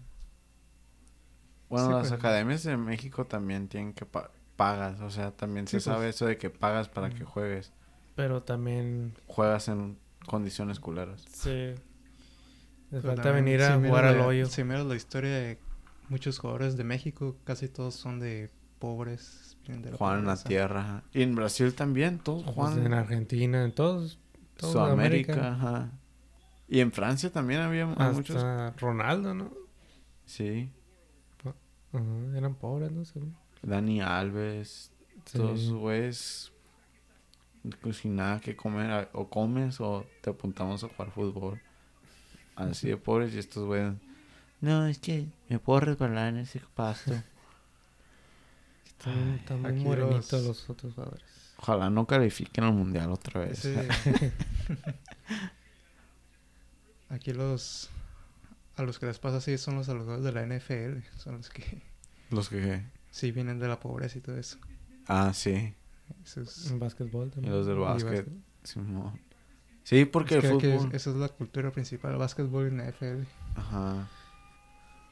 Bueno, Sí, las pues. academias de México también tienen que pa- pagas, o sea, también se Sí, pues. sabe eso de que pagas para que Ujú. juegues. Pero también Juegas en condiciones culeras. sí. Les Pero falta también, venir si a miras jugar al hoyo. Si miras la historia de muchos jugadores de México, casi todos son de pobres. de la Juegan en la tierra. Y en Brasil también, todos Pues juegan. en Argentina, en todos. toda Sudamérica, América. ajá. Y en Francia también había Hasta muchos. Ronaldo, ¿no? Sí. Ajá, eran pobres, ¿no? Según. Dani Alves, Sí. todos güeyes. Pues sin nada que comer, o comes o te apuntamos a jugar fútbol. Así de pobres y estos güeyes. No, es que me puedo resbalar en ese pasto. <laughs> Están, muy morenitos los- los... otros jugadores. Ojalá no califiquen al mundial otra vez. <laughs> Aquí los... A los que les pasa así son los jugadores de la NFL. Son los que Los que. Sí vienen de la pobreza y todo eso. Ah, sí. Esos- En básquetbol Y también. los del y básquet. Sí, porque Es el que aquí fútbol. es- esa es la cultura principal, el básquetbol y la NFL. Ajá.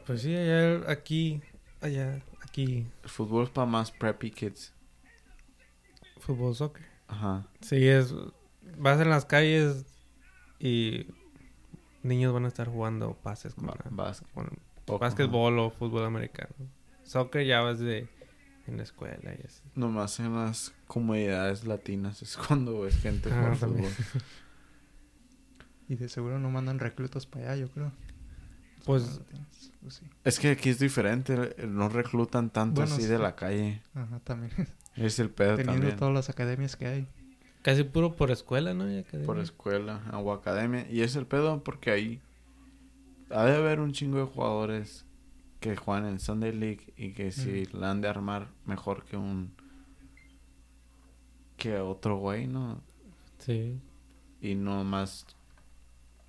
Pues sí, allá, aquí, allá, aquí, El fútbol es para más preppy kids. fútbol, soccer. Ajá. Sí, es, vas en las calles y niños van a estar jugando pases con, Ba- la- con básquetbol o fútbol americano. Soccer ya vas de en la escuela y así. Nomás en las comunidades latinas es <laughs> cuando ves gente Ah, jugar también. fútbol. Y de seguro no mandan reclutas para allá, yo creo. Pues- pues sí. Es que aquí es diferente, no reclutan tanto Bueno, así sí. de la calle. Ajá, también. Es el pedo Teniendo también. todas las academias que hay. Casi puro por escuela, ¿no? Por escuela o academia. Y es el pedo porque ahí ha de haber un chingo de jugadores que juegan en Sunday League y que si la han de armar mejor que un que otro güey, ¿no? Sí. Y no más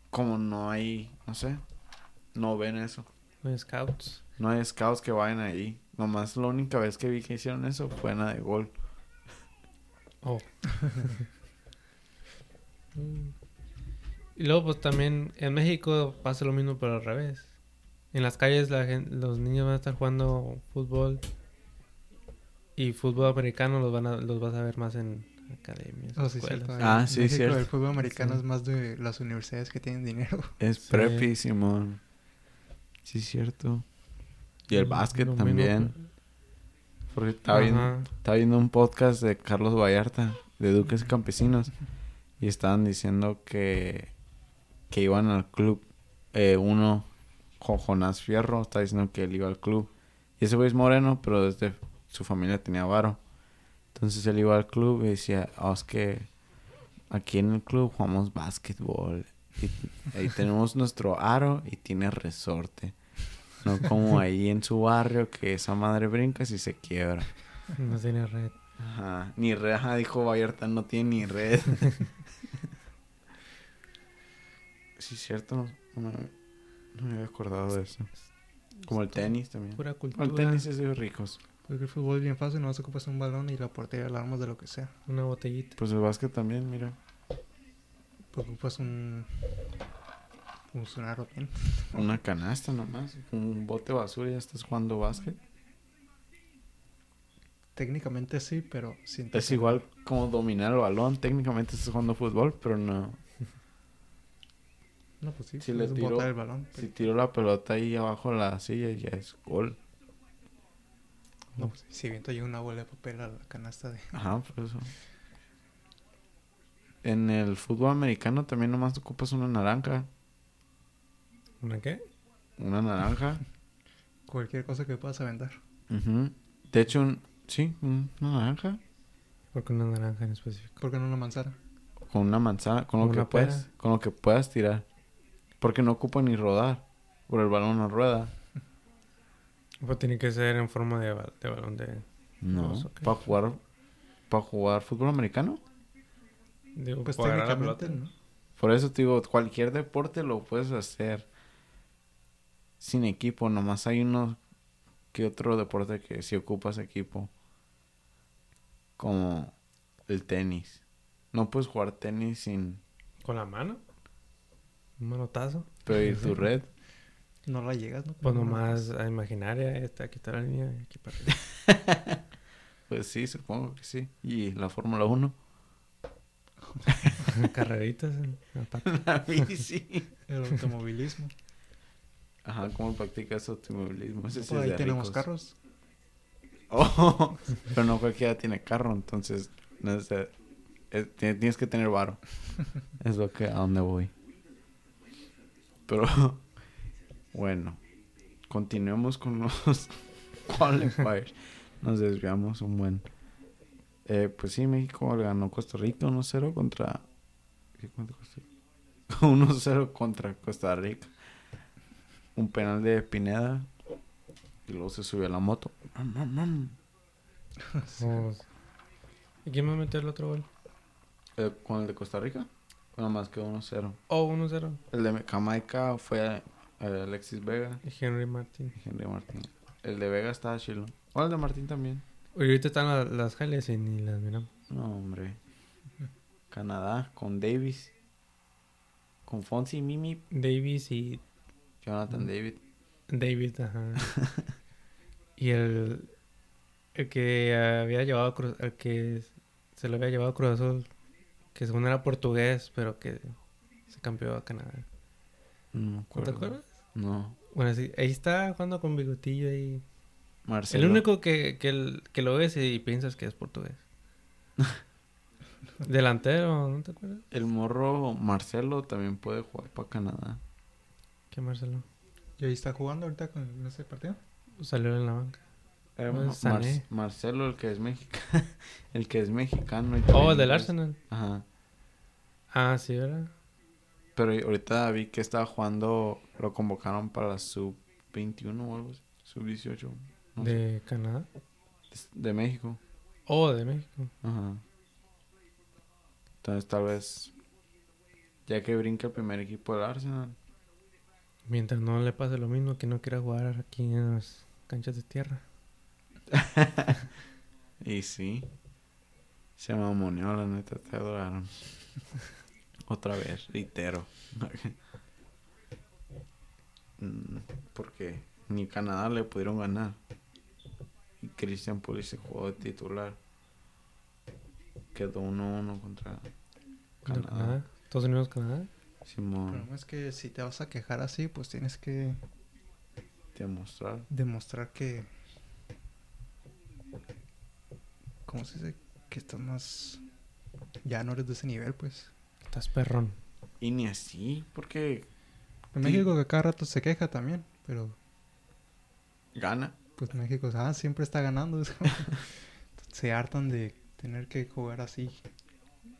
como no hay, no sé, no ven eso. Los scouts. No hay scouts que vayan ahí. Nomás la única vez que vi que hicieron eso fue en la de gol. Oh. Mm. <laughs> <laughs> y luego pues también en México pasa lo mismo pero al revés. En las calles la los niños van a estar jugando fútbol y fútbol americano los van a, los vas a ver más en academias, Oh, sí, cierto. Ah, sí, México cierto. El fútbol americano Sí. es más de las universidades que tienen dinero. <laughs> Es Sí. preppy, Simón. Sí, cierto. Y el básquet también. pues. Porque estaba viendo, Ajá. estaba viendo un podcast de Carlos Vallarta, de Duques y Campesinos. Y estaban diciendo que, que iban al club. Eh, uno, Jonás Fierro, está diciendo que él iba al club. Y ese güey es moreno, pero desde su familia tenía varo. Entonces él iba al club y decía, "Oh, es que aquí en el club jugamos básquetbol. Y ahí tenemos nuestro aro y tiene resorte. No como ahí en su barrio que esa madre brinca si se quiebra. No tiene red. Ajá. Ni red, ajá, dijo Vallarta, no tiene ni red. <laughs> sí, cierto, no, no me había acordado de eso. Como el tenis también. Pura cultura. El tenis es de ricos. Porque el fútbol es bien fácil, no ocupas un balón y la portería la armas de lo que sea. Una botellita. Pues el básquet también, mira. Porque ocupas un. Pues un aro bien. <laughs> Una canasta nomás. Un bote basura y ya estás jugando básquet. Técnicamente sí, pero siento Es igual como dominar el balón. Técnicamente estás jugando fútbol, pero no. No, pues sí. Si le tiro- botar el balón. Si tiro la pelota ahí abajo de la silla, ya es gol. No, pues si viento llega una bola de papel a la canasta de... Ajá, por eso. En el fútbol americano también nomás te ocupas una naranja. ¿Una qué? Una naranja. <laughs> Cualquier cosa que puedas aventar. Ujú. De hecho, un- sí, un- una naranja. Porque una naranja en específico. ¿Por qué no una manzana? Con una manzana, con lo que puedas, con lo que puedas tirar. Porque no ocupa ni rodar. Por el balón no rueda. Pues tiene que ser en forma de, ba- de balón de... No. Para jugar, para jugar fútbol americano. Digo, Pues técnicamente. ¿no? Por eso te digo, cualquier deporte lo puedes hacer sin equipo. Nomás hay uno que otro deporte que si ocupas equipo. Como el tenis. No puedes jugar tenis sin... ¿Con la mano? ¿Un manotazo? Pero ¿y tu red? No la llegas, ¿no? Pues No, nomás a imaginaria, esta, aquí está la línea, y aquí para arriba. <laughs> Pues sí, supongo que sí. ¿Y la Fórmula 1? <laughs> Carreritas en la pata. La bici. El automovilismo. Ajá, ¿cómo practicas automovilismo? Ese sí Por es ahí tenemos ricos. carros. <laughs> Oh, pero no cualquiera tiene carro, entonces no es- ti- tienes que tener varo. es lo que a dónde voy. Pero <laughs> bueno, continuemos con los <laughs> qualifiers. Nos desviamos un buen. Eh, pues sí, México ganó Costa Rica 1-0 contra. ¿qué contra Costa Rica? <laughs> 1-0 contra Costa Rica. Un penal de Pineda. Y luego se subió a la moto. ¿Y quién va a meter el otro gol? Eh, ¿Con el de Costa Rica? Nada más que 1-0. Oh, 1-0. El de Jamaica fue eh, Alexis Vega Y Henry Martin. y Henry Martín. El de Vega estaba chilo. O el de Martín también. Oye, ahorita están la- las highlights y ni las miramos. No, hombre. Canadá con Davis. Con Fonsi, Mimi, Davis y Jonathan David. David, ajá. <laughs> y el, el que había llevado el que se lo había llevado a Cruz Azul, que según era portugués, pero que se cambió a Canadá. No me ¿No acuerdo. te acuerdas? No. Bueno, sí, ahí está jugando con bigotillo ahí. Marcelo. El único que, que, el- que lo ves y piensas que es portugués. <laughs> Delantero, ¿no te acuerdas? El morro Marcelo también puede jugar para Canadá. Que Marcelo ¿Y ahí está jugando ahorita con ese partido? salió en la banca. Eh, Mar- Sané. Marcelo, el que es mexicano. <laughs> el que es mexicano. y Oh, del. Arsenal. Ajá. Ah, sí, ¿verdad? Pero ahorita vi que estaba jugando, lo convocaron para la sub-21 o algo así. Sub-18. no sé. De Canadá. De México. Oh, de México. Ajá. Entonces tal vez, ya que brinca el primer equipo del Arsenal. Mientras no le pase lo mismo que no quiera jugar aquí en las canchas de tierra. <laughs> Y sí. Se mamoneó, la neta, te adoraron. <laughs> Otra vez, reitero. Mm, Porque ni Canadá le pudieron ganar. Y Christian Pulisic jugó de titular. Quedó 1-1 contra Canadá. Canadá. Estados Unidos, Canadá. El Simón, problema es que si te vas a quejar así, pues tienes que te mostrar. demostrar que... ¿Cómo se dice? Que estás más... Ya no eres de ese nivel, pues. Estás perrón. Y ni así, porque En Sí. México que cada rato se queja también, pero gana. pues México ah, siempre está ganando. <laughs> se hartan de tener que jugar así.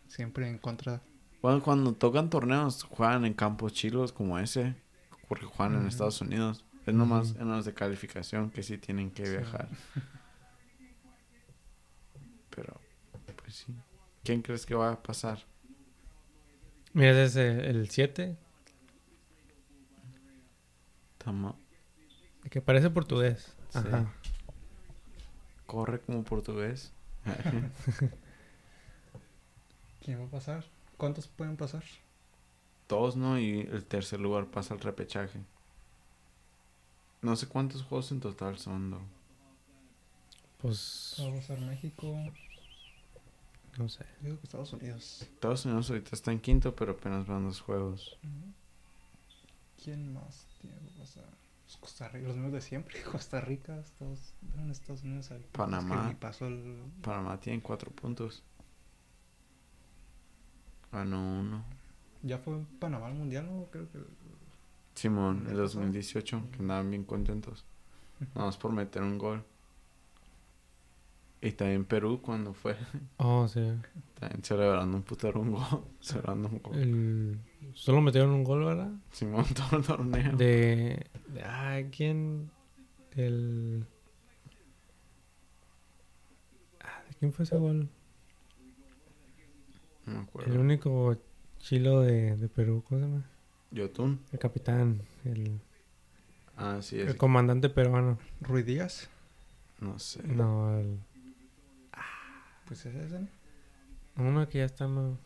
Siempre en contra. Bueno, cuando tocan torneos, juegan en campos chilos como ese, porque juegan en. Estados Unidos. Es nomás Ujú. en los de calificación que sí tienen que Sí. viajar. <laughs> Pero, pues sí. ¿Quién crees que va a pasar? Mira, ese es el 7, Tama- que parece portugués. Sí. Ajá. Corre como portugués. <laughs> ¿Quién va a pasar? ¿Cuántos pueden pasar? Todos, ¿no? Y el tercer lugar pasa al repechaje. No sé cuántos juegos en total son, ¿no? Pues, Va a México. No sé. Digo que Estados Unidos. Estados Unidos ahorita está en quinto, pero apenas van dos juegos. ¿Quién más tiene que pasar? Pues Costa Rica, los mismos de siempre. <laughs> Costa Rica, Estados, ¿dónde Estados Unidos. ahí? Panamá. Es que ni pasó el... Panamá tiene cuatro puntos. Ganó uno. Ya fue Panamá al mundial, ¿no? Creo que. Simón, ¿El el pasado? 2018, que andaban bien contentos. Nada más por meter un gol. Y también Perú cuando fue. Oh, sí. También celebrando un putero un gol. <laughs> Celebrando un gol. El... Solo metieron un gol, ¿verdad? Simón todo el torneo. De... de ay, ¿quién? El... Ah, ¿De quién fue ese gol? No me El acuerdo. único chilo de, de Perú, ¿cómo se llama? Yotun. El capitán, el, Ah, sí, el comandante peruano. Rui Díaz. No sé. No, el... Pues ese es, ¿no? Uno que ya está más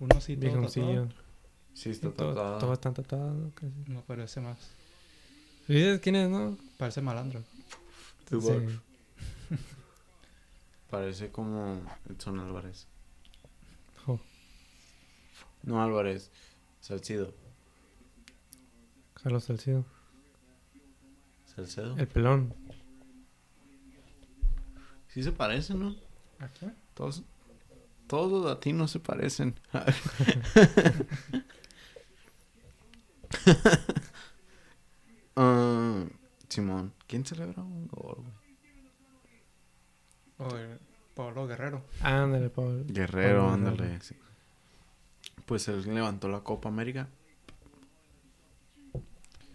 Uno sí todo tatuado. Sí, está tatuado. todo está tatuado, ¿no? Casi. No parece más. ¿Dices quién es, no? Parece malandro. Tu Sí. <laughs> Parece como Edson Álvarez. No Álvarez. Salcido. Carlos Salcido. Salcedo. El pelón. Sí se parecen, ¿no? ¿A quién? Todos, todos los latinos se parecen. <laughs> Ah, <laughs> Simón, ¿quién celebra un gol? güey? Pablo Guerrero. Ándale, Pablo. Guerrero, Pablo ándale. Guerrero. sí. Pues él levantó la Copa América.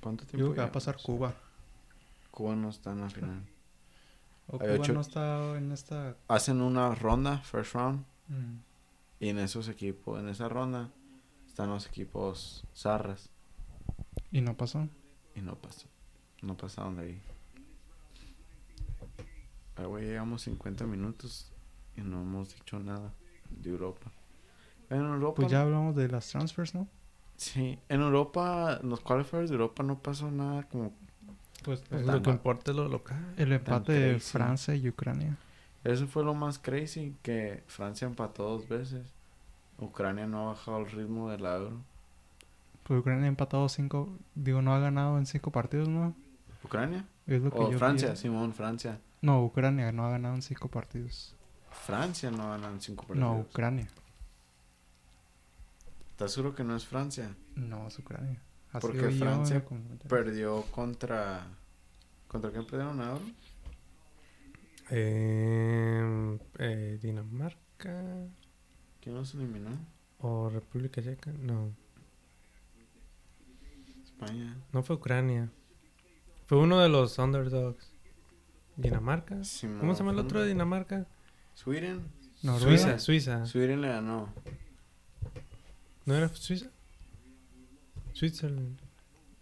¿Cuánto Yo tiempo? creo que va a pasar Cuba. Cuba no está en la final. O Hay Cuba ocho- no está en esta. Hacen una ronda, first round, mm, y en esos equipos, en esa ronda, están los equipos zarras. Y no pasó. Y no pasó. No pasaron de ahí. Ah, güey, llegamos 50 minutos y no hemos dicho nada de Europa. En Europa. Pues ya hablamos de las transfers, ¿no? Sí, en Europa, en los qualifiers de Europa no pasó nada como. Pues Pues lo que importa es lo local. el empate de. Francia y Ucrania. Eso fue lo más crazy: que Francia empató dos veces. Ucrania no ha bajado el ritmo del euro. Pues Ucrania ha empatado cinco. Digo, no ha ganado en cinco partidos, ¿no? ¿Ucrania? Es lo que O yo Francia, pienso. Simón, Francia. No, Ucrania no ha ganado en cinco partidos. Francia no gana en cinco No, partidos. Ucrania. ¿Estás seguro que no es Francia? No, es Ucrania. Así Porque Francia. Perdió contra. ¿Contra quién perdieron ahora? Eh, eh, Dinamarca ¿Quién los eliminó? o República Checa. No, España. no fue Ucrania. Fue uno de los underdogs. Dinamarca. Simón, ¿Cómo se llama el otro de. Dinamarca? Sweden. Noruega. Suiza, Suiza. Sweden le ganó. ¿No era Suiza? Switzerland.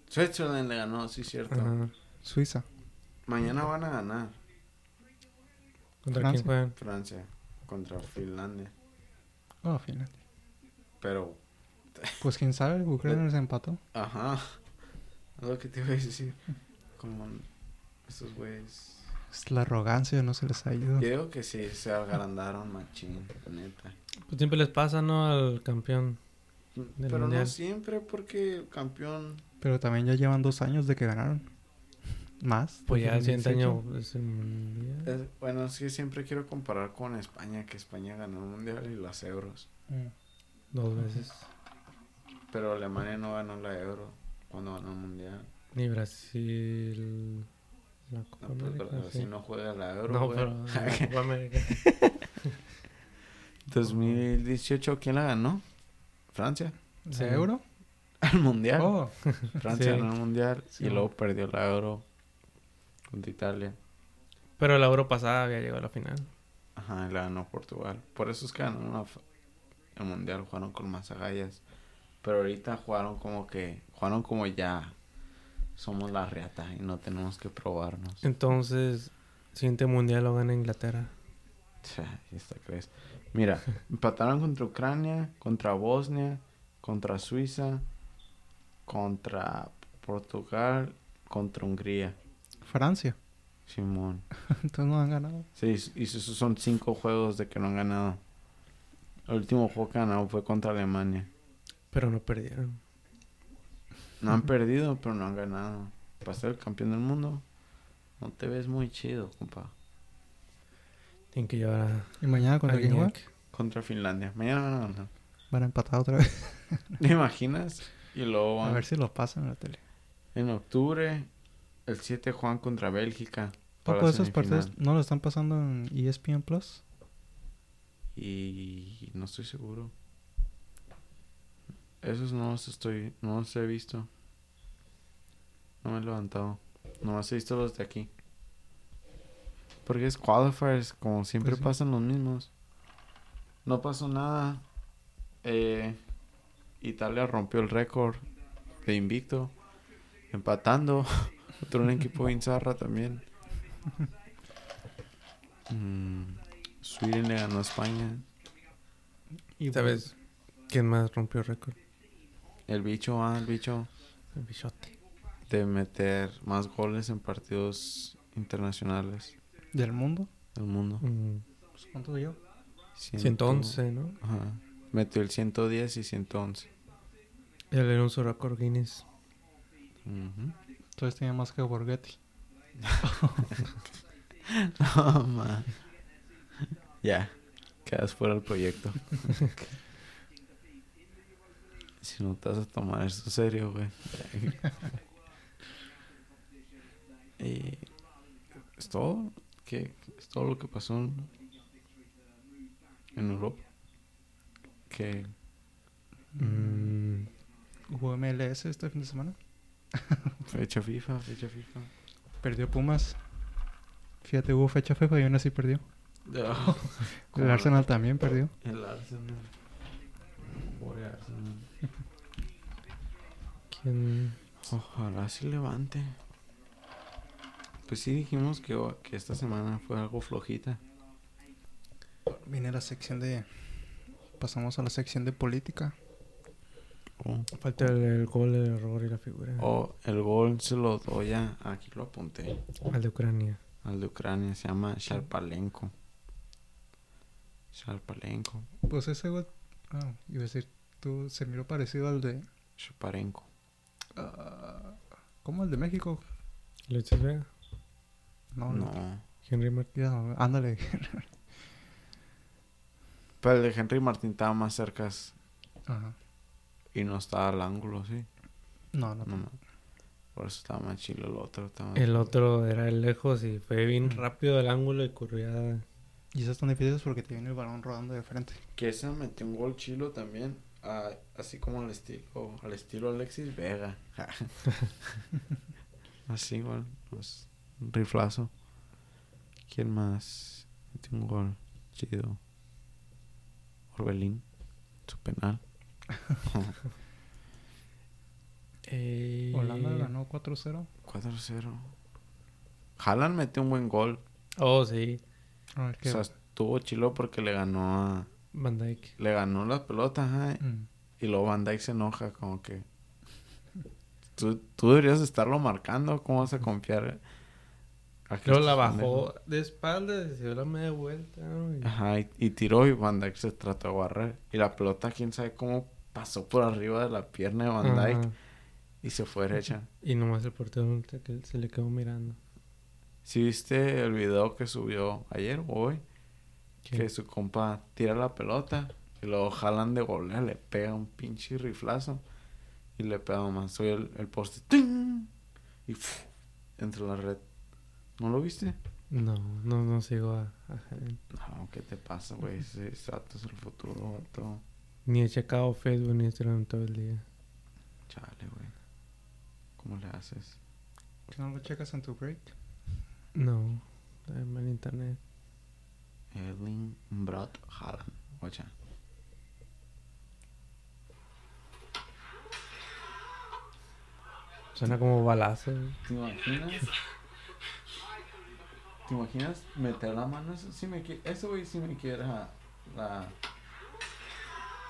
Switzerland le ganó, sí, cierto. Ajá. Suiza. Mañana van a ganar ¿Contra Francia. quién juegan? Francia contra Finlandia. Oh, Finlandia. Pero, Pues quién sabe, Ucrania se empató. ajá. Es lo que te iba a decir. Como estos güeyes. Es la arrogancia, no se les ha ido. Yo digo que sí, se agrandaron machín, neta. Pues siempre les pasa, ¿no? Al campeón. Del Pero no siempre, porque el campeón. Pero también ya llevan dos años de que ganaron. Más. Pues ya el desde el siguiente 2018. año es el mundial. es- bueno, que siempre quiero comparar con España, que España ganó el mundial y las euros. Mm. Dos veces. Pero Alemania no ganó la euro cuando ganó el mundial. Ni Brasil. La Copa No, pues América, Brasil sí. no juega la euro. No, pero la Copa América. <laughs> 2018, ¿quién la ganó? Francia. ¿La Sí. euro? <laughs> El mundial. Oh, Francia Sí. ganó el mundial Sí. y luego perdió la euro contra Italia. Pero la Euro pasada había llegado a la final. Ajá, y la ganó Portugal. Por eso es que ganaron el mundial, jugaron con más agallas. Pero ahorita jugaron como que, jugaron como ya somos la reata y no tenemos que probarnos. Entonces, siguiente mundial lo gana Inglaterra. <laughs> Ahí está, crees. Mira, <laughs> empataron contra Ucrania, contra Bosnia, contra Suiza, contra Portugal, contra Hungría. Francia. Simón. <laughs> Entonces no han ganado. Sí, y esos son cinco juegos de que no han ganado. El último juego que ganaron fue contra Alemania. Pero no perdieron. No han <laughs> perdido, pero no han ganado. Para ser el campeón del mundo, no te ves muy chido, compa. Tienen que llevar a... ¿Y mañana contra quién juega? Contra Finlandia. Mañana van a ganar. Van a empatar otra vez. <laughs> ¿Te imaginas? Y luego A ver si lo pasan en la tele. en octubre, el 7 juegan contra Bélgica. de esos partidos no lo están pasando en ESPN Plus. Y no estoy seguro. Esos no los estoy, no los he visto. No me he levantado. Nomás he visto los de aquí. Porque es qualifiers, como siempre Pues sí. pasan los mismos. No pasó nada. Eh, Italia rompió el récord de invicto. Empatando. <laughs> Otro un <laughs> equipo bien zarra también. Mm, Sweden le ganó a España. Y ¿Sabes quién más rompió récord? El bicho, ah, el bicho. El bichote. De meter más goles en partidos internacionales ¿Del mundo? del mundo. Mm, Pues, ¿Cuánto dio? Ciento- 111, ¿no? Ajá. Metió el 110 y 111. Él era un récord Guinness. Ujú. Entonces tenía más que Borghetti. <laughs> No, man. Ya. Quedas fuera del proyecto. <laughs> si no te vas a tomar esto serio, güey. <laughs> y es todo. ¿Qué? Es todo lo que pasó en, en Europa. Que Mm, Jugó MLS este fin de semana. <laughs> fecha FIFA, fecha FIFA. Perdió Pumas. Fíjate, hubo fecha FIFA y aún así perdió. <laughs> El Arsenal también perdió. El Arsenal. Pobre Arsenal. ¿Quién? Ojalá sí levante. Pues sí dijimos que, que esta semana fue algo flojita. Viene la sección de... Pasamos a la sección de política. Oh, Falta el, el gol, el error y la figura. oh, el gol se lo doy a... Aquí lo apunté. Al de Ucrania. Al de Ucrania. Se llama Sharpalenko. Sharpalenko. Pues ese gol... Ah, iba a decir... Tú, se miró parecido al de... Shaparenko. ah, ¿Cómo el de México? Vega. No, No. no. Henry Martín. Ya, ándale. <laughs> Pero el de Henry Martín estaba más cerca Ajá. y no estaba al ángulo, sí. No, no. No, no. Por eso estaba más chilo el otro. Estaba El otro era el lejos y fue bien Mm. rápido el ángulo y corría. Y esas están difíciles porque te viene el balón rodando de frente. Que esa metió un gol chilo también. así como al estilo, al estilo Alexis Vega. <laughs> <laughs> así igual. Pues, riflazo. ¿Quién más? Metió un gol chido. Orbelín. Su penal. <laughs> Eh, Holanda ganó 4-0. 4-0. Haaland metió un buen gol. Oh, sí. A ver O sea, estuvo chilo porque le ganó a... Van Dyke. Le ganó la pelota, ajá, Mm. Y luego Van Dyke se enoja, como que. <laughs> Tú, tú deberías estarlo marcando. ¿Cómo vas a confiar? Luego la bajó de espaldas, se dio la media vuelta. ¿no? Y- Ajá, y, y tiró y Van Dyke se trató de barrer. Y la pelota, quién sabe cómo pasó por arriba de la pierna de Van Ajá. Dyke y se fue derecha. Y nomás el portero que- se le quedó mirando. ¿Sí viste el video que subió ayer o hoy? Que su compa tira la pelota y luego jalan de golea, le pega un pinche riflazo y le pega más. Soy el, el poste ¡ting! y ¡fu! entre la red. ¿No lo viste? No, no, no sigo a, a. No, ¿qué te pasa, güey? Ese vato es el futuro, vato. Ni he checado Facebook ni Instagram todo el día. Chale, güey. ¿Cómo le haces? ¿Que no lo checas en tu break? No, está en internet. Erling Brot Haaland. Ocha. Suena como balazo. ¿Te imaginas? ¿Te imaginas meter la mano? Eso sí me Eso, güey, sí me quiebra la...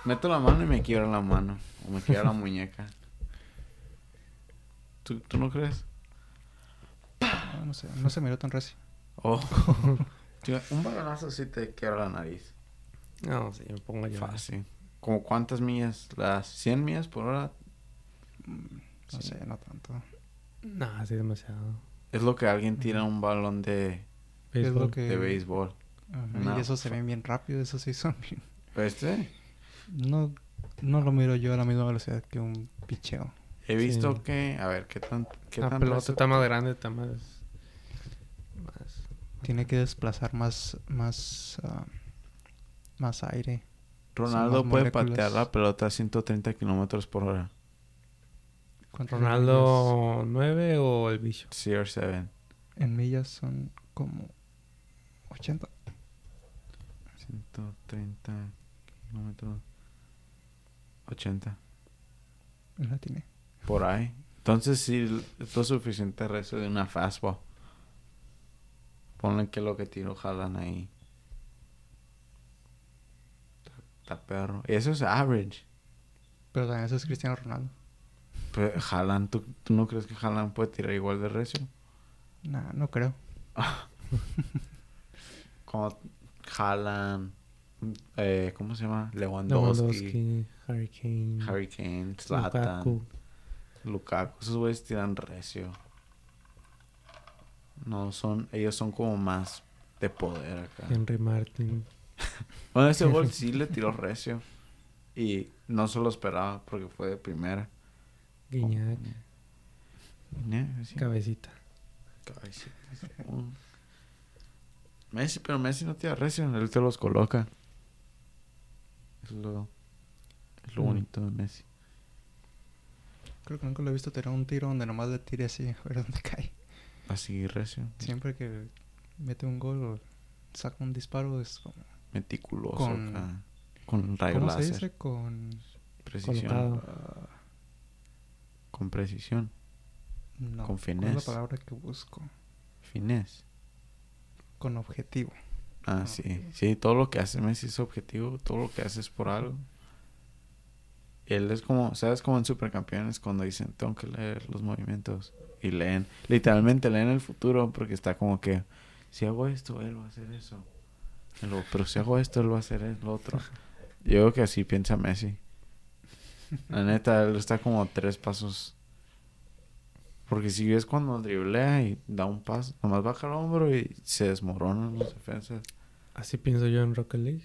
Meto la mano y me quiebra la mano. O me quiebra la <laughs> muñeca. ¿Tú, ¿Tú no crees? Ah, no sé, no se miró tan recio. Oh. <laughs> Un balonazo sí te quiebra la nariz. No, sí, me pongo llorar. Fácil. ¿Como cuántas millas? ¿Las 100 millas por hora? No Sí. sé, no tanto. Nah, sí, demasiado. Es lo que alguien tira un balón de, Es lo Béisbol. que... de béisbol. Ajá, No, y eso se fa- ven bien rápido, eso sí son bien... Este, No, no lo miro yo a la misma velocidad que un picheo. he visto Sí. que, a ver, qué tan, qué La tan pelota está más grande, está más... más- Tiene que desplazar más, más, ah, más aire. Ronaldo más puede moléculas. patear la pelota a 130 kilómetros por hora. ¿Cuántas ¿Ronaldo 9 o el bicho? CR7. millas? En millas son como 80. 130 kilómetros. 80. La tiene. Por ahí. Entonces sí, es lo suficiente resto de una fastball. Ponle que lo que tiro jalan ahí. Está- perro. Eso es average. Pero también eso es Cristiano Ronaldo. Pero jalan, ¿tú, ¿tú no crees que jalan puede tirar igual de recio? Nah, no creo. <laughs> Como jalan. Eh, ¿Cómo se llama? Lewandowski. Lewandowski, Harry Kane, Harry Kane, Zlatan, Lukaku. Lukaku. Esos güeyes tiran recio. No son, ellos son como más de poder acá. Henry Martin. <laughs> Bueno, ese gol <laughs> sí le tiró recio. Y no se lo esperaba porque fue de primera. Guiñac, Ne- sí. cabecita. Cabecita. Messi, pero Messi no tira recio, él te los coloca. Es lo, es lo Mm. bonito de Messi. Creo que nunca lo he visto tirar un tiro donde nomás le tire así <laughs> a ver dónde cae. Así recio. Siempre que mete un gol o saca un disparo es como... Meticuloso Con- acá. Con rayo ¿Cómo se láser. dice? Con... Precisión. Con precisión. no, Con ¿cuál es la palabra que busco? Finés. Con objetivo. Ah, sí. Sí, todo lo que hace Messi es objetivo. Todo lo que hace es por algo. Él es como, ¿sabes? Como en Supercampeones cuando dicen, tengo que leer los movimientos. Y leen, literalmente leen el futuro porque está como que, si hago esto, él va a hacer eso. Luego, pero si hago esto, él va a hacer el otro. Yo creo que así piensa Messi. La neta, él está como tres pasos. Porque si ves cuando driblea y da un paso, nomás baja el hombro y se desmoronan los defensas. Así pienso yo en Rocket League.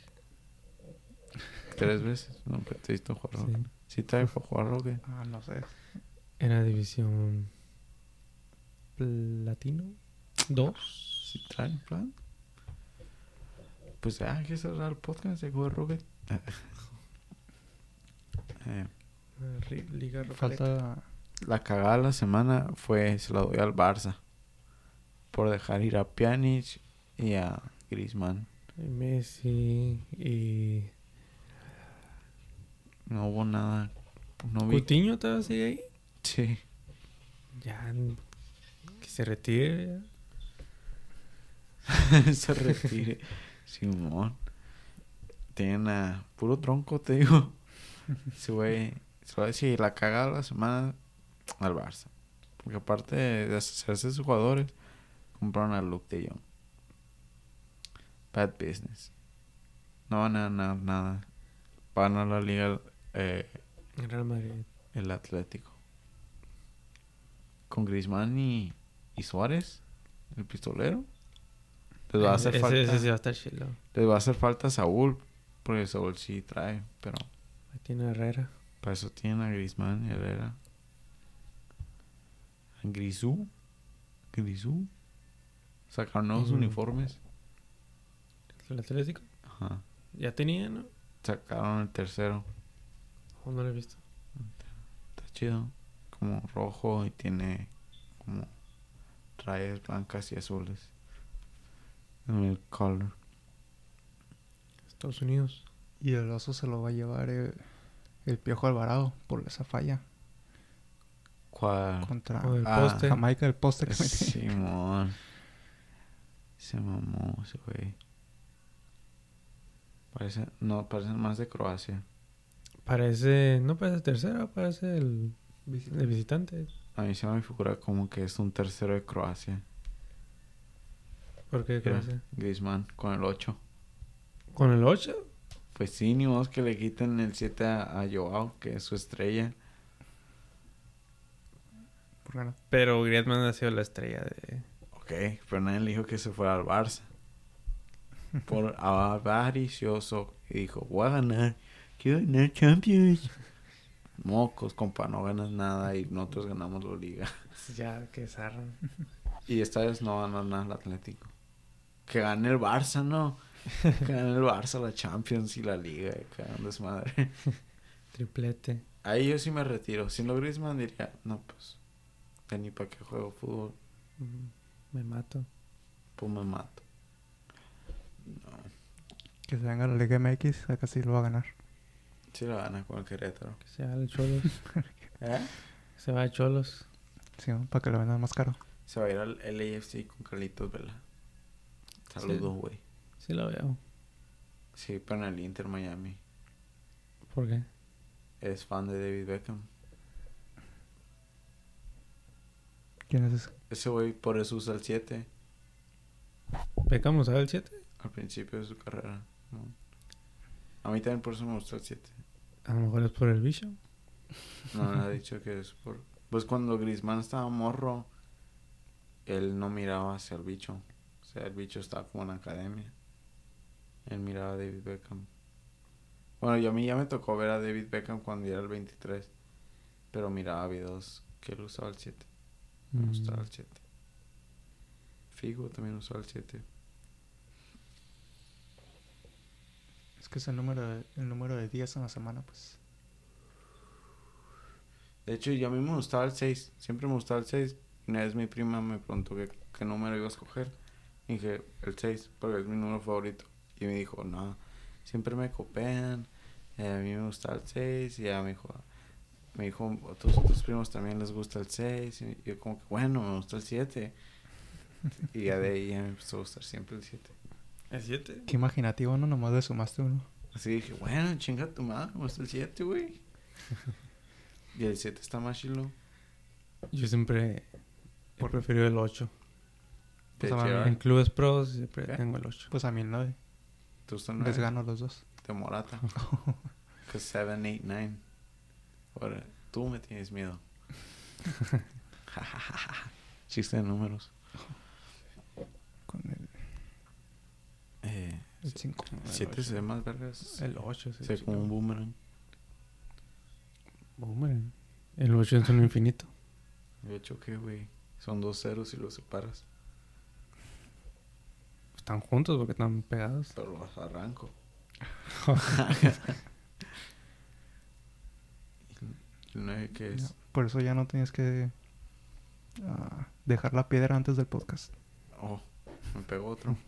Tres veces. Nunca te he visto jugar Sí. Rocket. ¿Sí trae para jugar Rocket? Ah, no sé. En la división platino 2. ¿Sí trae en plan? Pues ya, hay que cerrar el podcast de jugar Rocket. <laughs> Eh, Liga Rocket. Falta... la cagada de la semana fue, se la doy al Barça. Por dejar ir a Pjanic y a Griezmann. Messi y No hubo nada. No vi. Coutinho todavía sigue ahí. Sí. Ya que se retire. <laughs> se retire. Simón. Tienen a puro tronco, te digo. <laughs> Güey. Se a decir la cagada de la semana al Barça. Porque aparte de deshacerse de sus jugadores, compraron a Luke de Jong. Bad business. No van a ganar nada. Van a la liga eh, Real Madrid. el Atlético. Con Griezmann y, y Suárez, el pistolero. Les va a hacer ese, falta. ese sí va a estar chilo. Les va a hacer falta Saúl, porque Saúl sí trae, pero Ahí tiene Herrera. para eso tienen a Griezmann y Herrera. Grisú. Grisú. Sacaron nuevos uniformes. El Atlético. Ajá. Ya tenía, ¿no? Sacaron el tercero. ¿O no lo he visto? Está chido. Como rojo y tiene como rayas blancas y azules. En el color. Estados Unidos. Y el oso se lo va a llevar el, el Piojo Alvarado por esa falla ¿Cuál? contra O el Ah, poste. Jamaica, el poste que metió. Simón. Se mamó ese güey. Parece, no, parece más de Croacia. Parece. No parece tercero, parece el, el visitante. A mí se me figura como que es un tercero de Croacia. ¿Por qué Croacia? Griezmann con el 8. ¿Con el 8? Pues sí, ni modo que le quiten el 7 a, a Joao, que es su estrella. Ganar. Pero Griezmann ha sido la estrella de... Ok, pero nadie le dijo que se fuera al Barça. Por avaricioso. Y dijo, voy a ganar. Quiero ganar Champions. Mocos, compa, no ganas nada y nosotros ganamos la liga. Ya, que zarra. Y esta vez no ganó nada el Atlético. Que gane el Barça, ¿no? Que gane el Barça la Champions y la Liga. Que hagan desmadre. Triplete. Ahí yo sí me retiro. Sin lo Griezmann diría, no, pues, ya ni para qué juego fútbol. Me mato. Pues me mato. No. Que se venga a la Liga MX, acá sí lo va a ganar. Sí lo gana con el Querétaro. Que se va el Cholos. <laughs> ¿Eh? Que se va a Cholos. Sí, para que lo vendan más caro. Se va a ir al LAFC con Carlitos Vela. Saludos, güey. Sí lo veo. Sí, pero en el Inter Miami. ¿Por qué? Es fan de David Beckham. ¿Quién es ese? Ese güey por eso usa el 7 Beckham usaba el 7. al principio de su carrera. ¿no? A mí también por eso me gusta el 7. A lo mejor es por el bicho. No me ha dicho que es por... Pues cuando Griezmann estaba morro, él no miraba hacia el bicho. O sea, el bicho estaba como en la academia. Él miraba a David Beckham. Bueno, y a mí ya me tocó ver a David Beckham cuando era el 23. Pero miraba videos que él usaba el 7. Me Mm. gustaba el 7. Figo también usaba el 7. Es que es el número de, el número de días en la semana, pues. De hecho, y a mí me gustaba el 6. Siempre me gustaba el 6. Una vez mi prima me preguntó qué, qué número iba a escoger. Y dije, el 6, porque es mi número favorito. Y me dijo, no, siempre me copian. eh, a mí me gusta el 6. Y ella me dijo, me dijo, a tus, tus primos también les gusta el 6. Y yo como que, bueno, me gusta el 7. y ya de ahí ya me empezó a gustar siempre el 7. ¿El 7? Qué imaginativo, ¿no? Nomás le sumaste uno. Así dije, bueno, chinga tu madre, me gusta el 7, güey. y el 7 está más chilo. Yo siempre he Por- preferido el 8. Pues a mí-. En clubes pros siempre ¿Qué? tengo el 8. Pues a mí el 9. ¿Te gusta el Les 9? gano los dos. de Morata. <laughs> Que 7, 8, 9. Ahora, tú me tienes miedo. <laughs> Chiste de números. Con el Eh, 5. 7 se ve más vergas. El 8, sí. Se ve como un boomerang. Boomerang. El 8 es un infinito. De hecho, que güey. Son dos ceros y los separas. Están juntos porque están pegados. Pero los arranco. <laughs> <laughs> ¿El 9 qué es? Por eso ya no tienes que ah, dejar la piedra antes del podcast. Oh, me pegó otro. <laughs>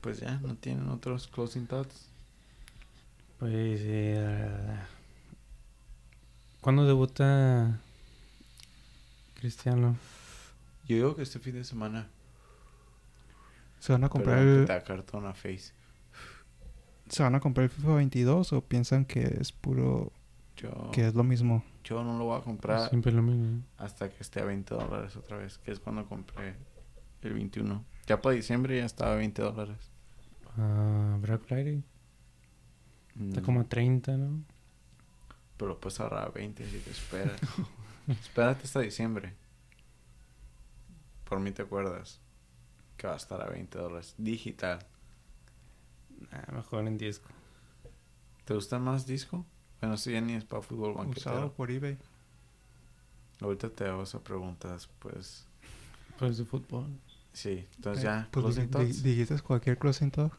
Pues ya, ¿no tienen otros closing thoughts? Pues eh, ¿Cuándo debuta Cristiano? Yo digo que este fin de semana. ¿Se van a comprar el, cartón a face. ¿Se van a comprar el FIFA 22 o piensan que es puro... Yo, que es lo mismo? yo no lo voy a comprar Siempre lo mismo. hasta que esté a 20 dólares otra vez, que es cuando compré el 21. Ya para diciembre ya estaba a 20 dólares. Ah, Black Friday. Está Mm, como a 30, ¿no? Pero puedes ahorrar 20 si te esperas. <laughs> Espérate hasta diciembre. Por mí te acuerdas que va a estar a 20 dólares. Digital. Ah, mejor en disco. ¿Te gusta más disco? Bueno, eso ya ni es para fútbol Usado banquetero. por eBay. Ahorita te hago esa pregunta después. Pues de fútbol. Sí, entonces Eh, ya, Pues di- di- dijiste cualquier closing thought.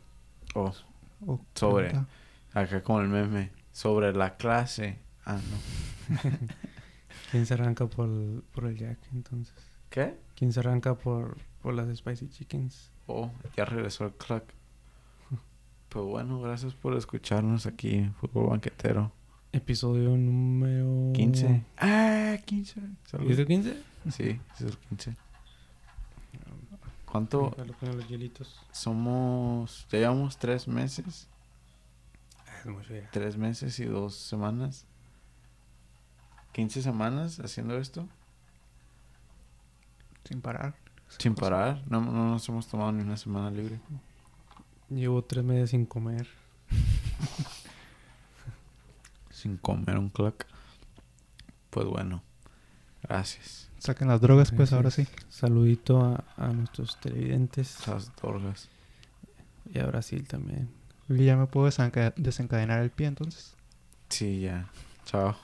Oh, o Sobre. pregunta. acá con el meme. Sobre la clase. Ah, no. <laughs> ¿Quién se arranca por, por el Jack entonces? ¿Qué? ¿Quién se arranca por, por las Spicy Chickens? Oh, ya regresó el crack. Pues bueno, gracias por escucharnos aquí en Fútbol Banquetero. Episodio número... 15. Ah, 15. Salud. ¿Es el 15? Sí, es el 15. ¿Cuánto ponen los hielitos. somos? Ya llevamos tres meses. Ah, Es mucho ya. Tres meses y dos semanas. 15 semanas haciendo esto. Sin parar. Sin parar. No, no nos hemos tomado ni una semana libre. Llevo tres meses sin comer. <laughs> Sin comer un clock. Pues bueno. Gracias. Saquen las drogas, pues ahora sí. Saludito a, a nuestros televidentes Las drogas. y a Brasil también. Y ya me puedo desenca- desencadenar el pie entonces. Sí, ya. Chao.